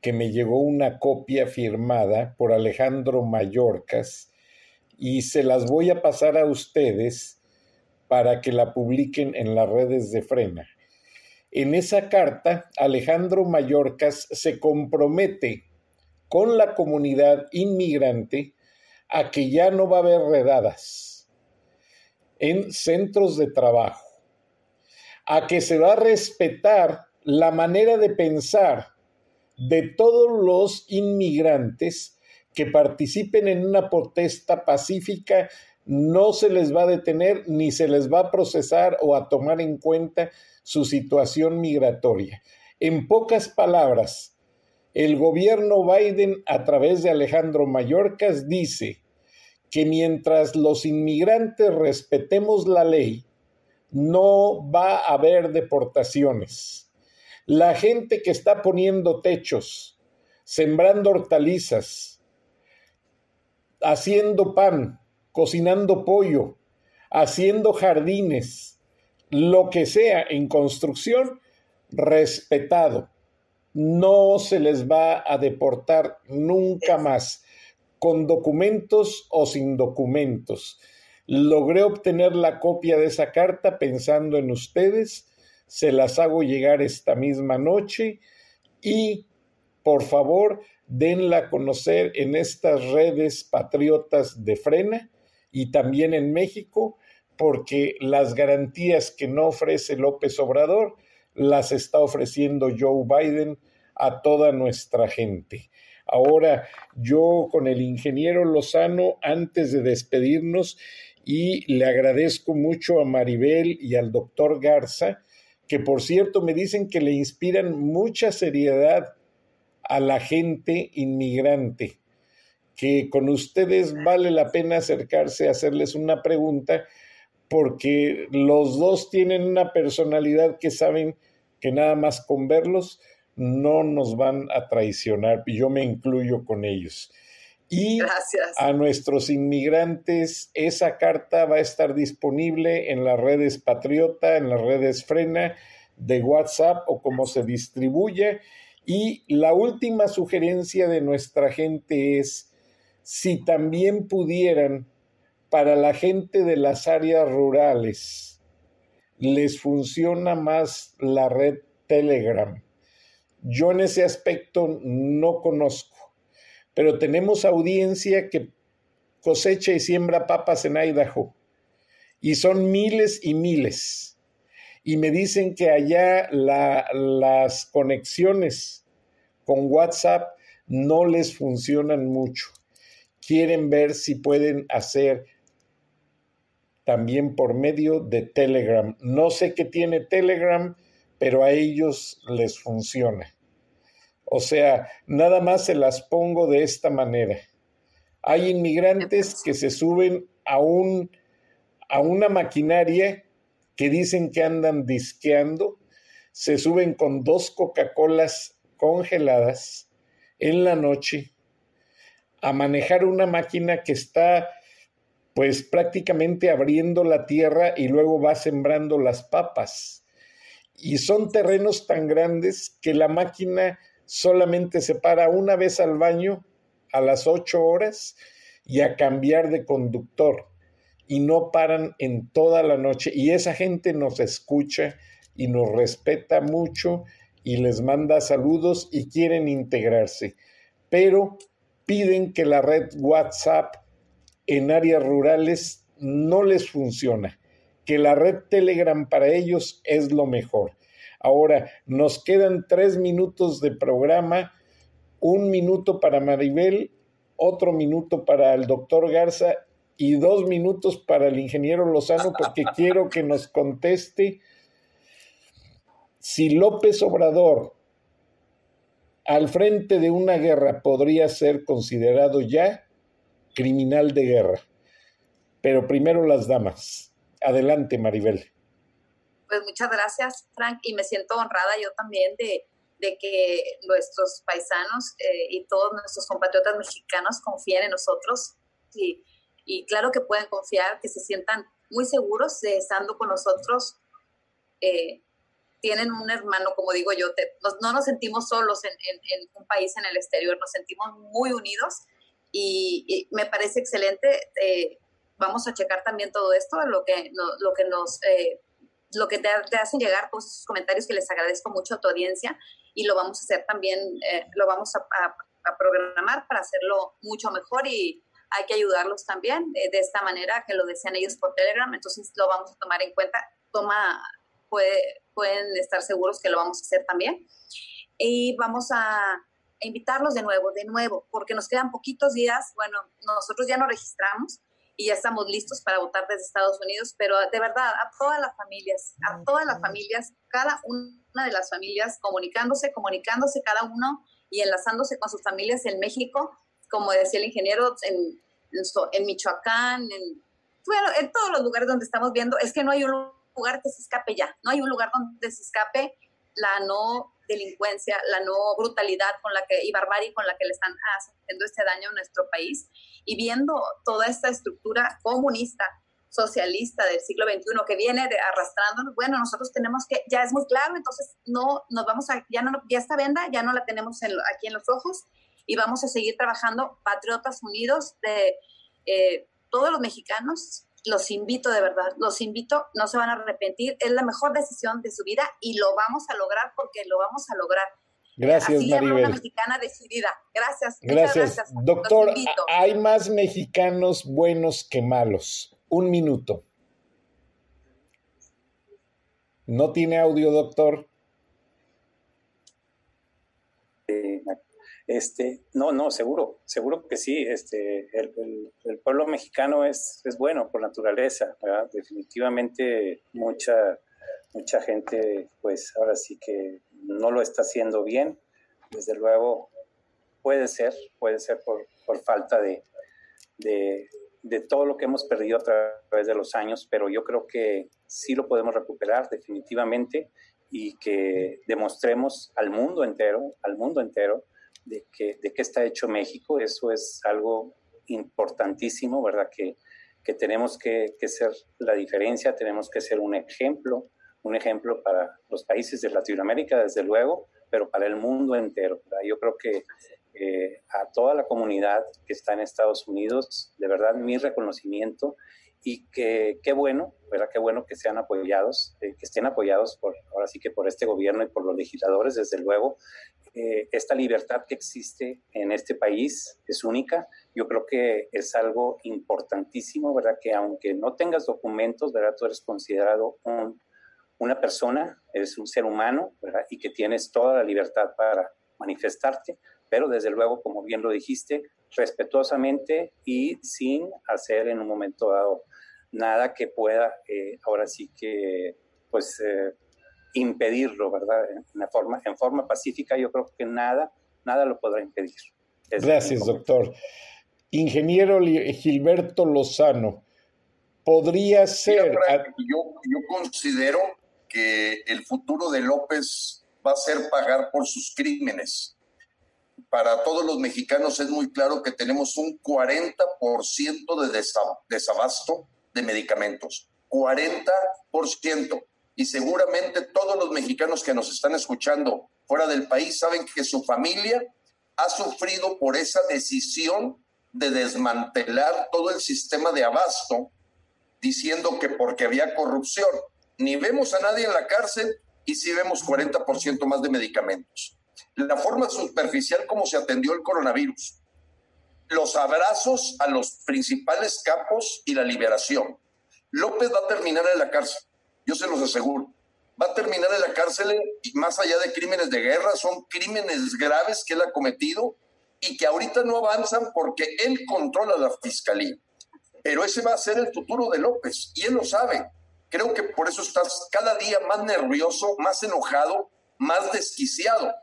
que me llegó una copia firmada por Alejandro Mallorcas y se las voy a pasar a ustedes para que la publiquen en las redes de Frena. En esa carta, Alejandro Mallorcas se compromete con la comunidad inmigrante a que ya no va a haber redadas. en centros de trabajo, a que se va a respetar la manera de pensar de todos los inmigrantes que participen en una protesta pacífica, no se les va a detener ni se les va a procesar o a tomar en cuenta su situación migratoria. En pocas palabras, el gobierno Biden a través de Alejandro Mayorkas dice que mientras los inmigrantes respetemos la ley, no va a haber deportaciones. La gente que está poniendo techos, sembrando hortalizas, haciendo pan, cocinando pollo, haciendo jardines, lo que sea en construcción, respetado. No se les va a deportar nunca más, con documentos o sin documentos. Logré obtener la copia de esa carta pensando en ustedes, se las hago llegar esta misma noche y por favor denla a conocer en estas redes patriotas de frena y también en México, porque las garantías que no ofrece López Obrador las está ofreciendo Joe Biden a toda nuestra gente. Ahora yo con el ingeniero Lozano, antes de despedirnos, y le agradezco mucho a Maribel y al doctor Garza, que por cierto me dicen que le inspiran mucha seriedad a la gente inmigrante, que con ustedes vale la pena acercarse a hacerles una pregunta, porque los dos tienen una personalidad que saben que nada más con verlos no nos van a traicionar, y yo me incluyo con ellos. Y a nuestros inmigrantes, esa carta va a estar disponible en las redes Patriota, en las redes Frena, de WhatsApp o como se distribuye. Y la última sugerencia de nuestra gente es, si también pudieran, para la gente de las áreas rurales, les funciona más la red Telegram yo en ese aspecto no conozco, pero tenemos audiencia que cosecha y siembra papas en Idaho y son miles y miles. Y me dicen que allá las conexiones con WhatsApp no les funcionan mucho. Quieren ver si pueden hacer también por medio de Telegram. No sé qué tiene Telegram, pero a ellos les funciona. O sea, nada más se las pongo de esta manera. Hay inmigrantes que se suben a, un, a una maquinaria que dicen que andan disqueando, se suben con dos Coca-Colas congeladas en la noche a manejar una máquina que está pues prácticamente abriendo la tierra y luego va sembrando las papas. Y son terrenos tan grandes que la máquina solamente se para una vez al baño a las ocho horas y a cambiar de conductor. Y no paran en toda la noche. Y esa gente nos escucha y nos respeta mucho y les manda saludos y quieren integrarse, pero piden que la red WhatsApp en áreas rurales no les funciona, que la red Telegram para ellos es lo mejor. Ahora, nos quedan tres minutos de programa, un minuto para Maribel, otro minuto para el doctor Garza y dos minutos para el ingeniero Lozano, porque quiero que nos conteste si López Obrador al frente de una guerra podría ser considerado ya criminal de guerra. Pero primero las damas. Adelante, Maribel pues muchas gracias, Frank, y me siento honrada yo también de, que nuestros paisanos eh, y todos nuestros compatriotas mexicanos confíen en nosotros y, y, claro que pueden confiar, que se sientan muy seguros de estando con nosotros. Eh, tienen un hermano, como digo yo, no nos sentimos solos en, un país en el exterior, nos sentimos muy unidos y, me parece excelente. Eh, vamos a checar también todo esto, lo que, lo que nos lo que te, hacen llegar todos esos comentarios que les agradezco mucho a tu audiencia y lo vamos a hacer también, eh, lo vamos a, programar para hacerlo mucho mejor y hay que ayudarlos también de, esta manera que lo desean ellos por Telegram, entonces lo vamos a tomar en cuenta, toma, puede, pueden estar seguros que lo vamos a hacer también. Y vamos a invitarlos de nuevo, de nuevo, porque nos quedan poquitos días, bueno, nosotros ya nos registramos, y ya estamos listos para votar desde Estados Unidos, pero de verdad, a todas las familias, a todas las familias, cada una de las familias comunicándose, comunicándose cada uno y enlazándose con sus familias en México, como decía el ingeniero, en, en, Michoacán, en, bueno, en todos los lugares donde estamos viendo, es que no hay un lugar que se escape ya, no hay un lugar donde se escape la no delincuencia, la no brutalidad con la que y barbarie con la que le están haciendo este daño a nuestro país. Y viendo toda esta estructura comunista, socialista del siglo XXI que viene de arrastrándonos, bueno, nosotros tenemos que, ya es muy claro, entonces no nos vamos a, ya no, ya esta venda ya no la tenemos aquí en los ojos y vamos a seguir trabajando patriotas unidos de eh, todos los mexicanos los invito de verdad, los invito, no se van a arrepentir, es la mejor decisión de su vida y lo vamos a lograr porque lo vamos a lograr. Gracias, Así Maribel. Una mexicana decidida. Gracias. Gracias. Doctor, hay más mexicanos buenos que malos. Un minuto. ¿No tiene audio, doctor? Este, no, no, seguro, seguro que sí. Este, el, pueblo mexicano es, bueno por naturaleza, Definitivamente mucha, mucha gente, pues ahora sí que no lo está haciendo bien. Desde luego, puede ser, puede ser por, por falta de, de, de todo lo que hemos perdido a través de los años, pero yo creo que sí lo podemos recuperar definitivamente y que demostremos al mundo entero, al mundo entero, de qué de está hecho México. Eso es algo importantísimo, ¿verdad? Que, que tenemos que, que, ser la diferencia, tenemos que ser un ejemplo, un ejemplo para los países de Latinoamérica, desde luego, pero para el mundo entero. Yo creo que eh, a toda la comunidad que está en Estados Unidos, de verdad, mi reconocimiento y que qué bueno, ¿verdad? Qué bueno que sean apoyados, eh, que estén apoyados por, ahora sí que por este gobierno y por los legisladores, desde luego, eh, esta libertad que existe en este país es única. Yo creo que es algo importantísimo, ¿verdad? Que aunque no tengas documentos, ¿verdad? Tú eres considerado una persona, eres un ser humano, ¿verdad? Y que tienes toda la libertad para manifestarte, pero desde luego, como bien lo dijiste, respetuosamente y sin hacer en un momento dado nada que pueda, eh, ahora sí que, pues, eh, impedirlo, ¿verdad? En, forma, en forma pacífica, yo creo que nada, nada lo podrá impedir. Gracias, doctor. Ingeniero Gilberto Lozano, podría ser... yo, yo considero que el futuro de López va a ser pagar por sus crímenes. Para todos los mexicanos es muy claro que tenemos un 40% de desabasto de medicamentos. 40% y seguramente todos los mexicanos que nos están escuchando fuera del país saben que su familia ha sufrido por esa decisión de desmantelar todo el sistema de abasto, diciendo que porque había corrupción. Ni vemos a nadie en la cárcel y sí vemos 40% más de medicamentos. La forma superficial como se atendió el coronavirus, los abrazos a los principales capos y la liberación. López va a terminar en la cárcel yo se los aseguro. Va a terminar en la cárcel y más allá de crímenes de guerra, son crímenes graves que él ha cometido y que ahorita no avanzan porque él controla la fiscalía. Pero ese va a ser el futuro de López y él lo sabe. Creo que por eso estás cada día más nervioso, más enojado, más desquiciado.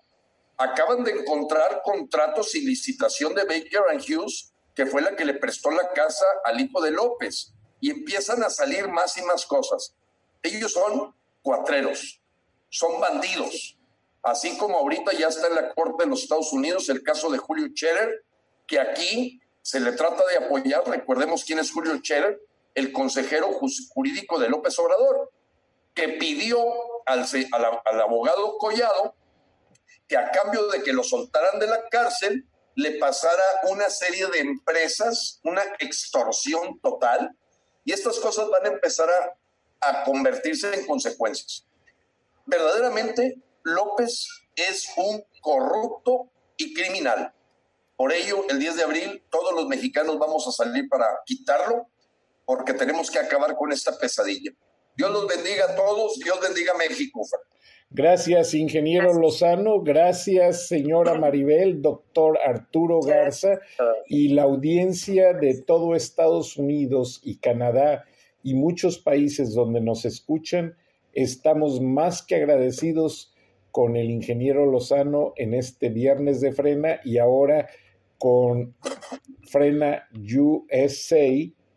Acaban de encontrar contratos y licitación de Baker and Hughes, que fue la que le prestó la casa al hijo de López, y empiezan a salir más y más cosas. Ellos son cuatreros, son bandidos. Así como ahorita ya está en la Corte de los Estados Unidos el caso de Julio Scherer, que aquí se le trata de apoyar. Recordemos quién es Julio Scherer, el consejero jurídico de López Obrador, que pidió al, al abogado Collado que a cambio de que lo soltaran de la cárcel, le pasara una serie de empresas, una extorsión total, y estas cosas van a empezar a a convertirse en consecuencias. Verdaderamente, López es un corrupto y criminal, Por ello, el 10 de abril, todos los mexicanos vamos a salir para quitarlo, porque tenemos que acabar con esta pesadilla. Dios los bendiga a todos, Dios bendiga a México. Gracias, ingeniero Lozano. Gracias, señora Maribel, doctor Arturo Garza y la audiencia de todo Estados Unidos y Canadá y muchos países donde nos escuchan. Estamos más que agradecidos con el ingeniero Lozano en este viernes de frena y ahora con Frena USA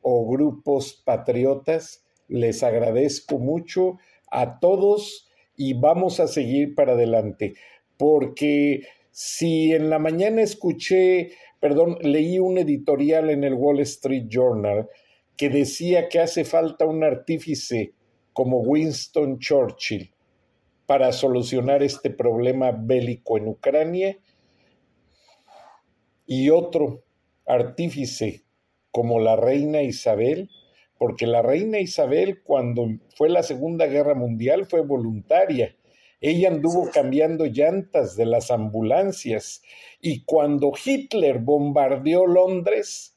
o grupos patriotas. Les agradezco mucho a todos y vamos a seguir para adelante, porque si en la mañana escuché, perdón, leí un editorial en el Wall Street Journal que decía que hace falta un artífice como Winston Churchill para solucionar este problema bélico en Ucrania y otro artífice como la reina Isabel, porque la reina Isabel cuando fue la Segunda Guerra Mundial fue voluntaria. Ella anduvo cambiando llantas de las ambulancias y cuando Hitler bombardeó Londres,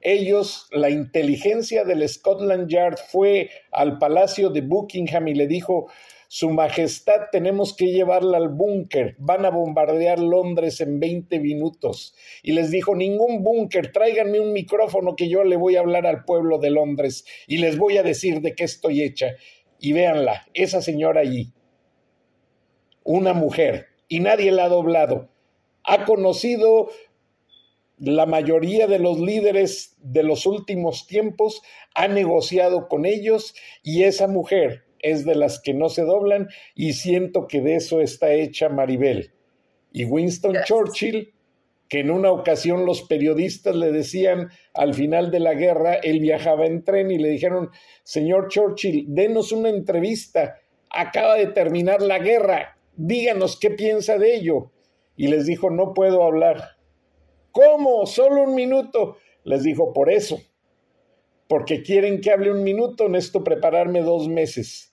ellos, la inteligencia del Scotland Yard fue al palacio de Buckingham y le dijo, su Majestad, tenemos que llevarla al búnker. Van a bombardear Londres en 20 minutos. Y les dijo, ningún búnker, tráiganme un micrófono que yo le voy a hablar al pueblo de Londres y les voy a decir de qué estoy hecha. Y véanla, esa señora allí, una mujer, y nadie la ha doblado. Ha conocido la mayoría de los líderes de los últimos tiempos, ha negociado con ellos y esa mujer es de las que no se doblan y siento que de eso está hecha Maribel. Y Winston Churchill, que en una ocasión los periodistas le decían al final de la guerra, él viajaba en tren y le dijeron, señor Churchill, denos una entrevista, acaba de terminar la guerra, díganos qué piensa de ello. Y les dijo, no puedo hablar. ¿Cómo? Solo un minuto. Les dijo, por eso, porque quieren que hable un minuto, necesito prepararme dos meses.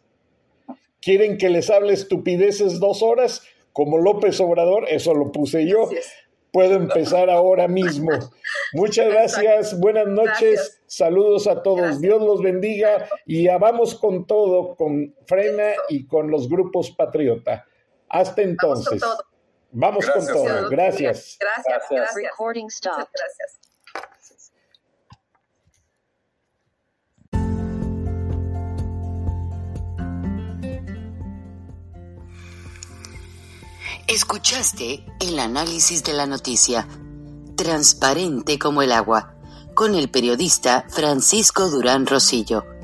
¿Quieren que les hable estupideces dos horas? Como López Obrador, eso lo puse yo. Puedo empezar ahora mismo. Muchas gracias, buenas noches, saludos a todos, Dios los bendiga y vamos con todo, con Frena y con los grupos Patriota. Hasta entonces. Vamos con todo. Gracias. Gracias. Gracias. gracias. Escuchaste el análisis de la noticia, transparente como el agua, con el periodista Francisco Durán Rosillo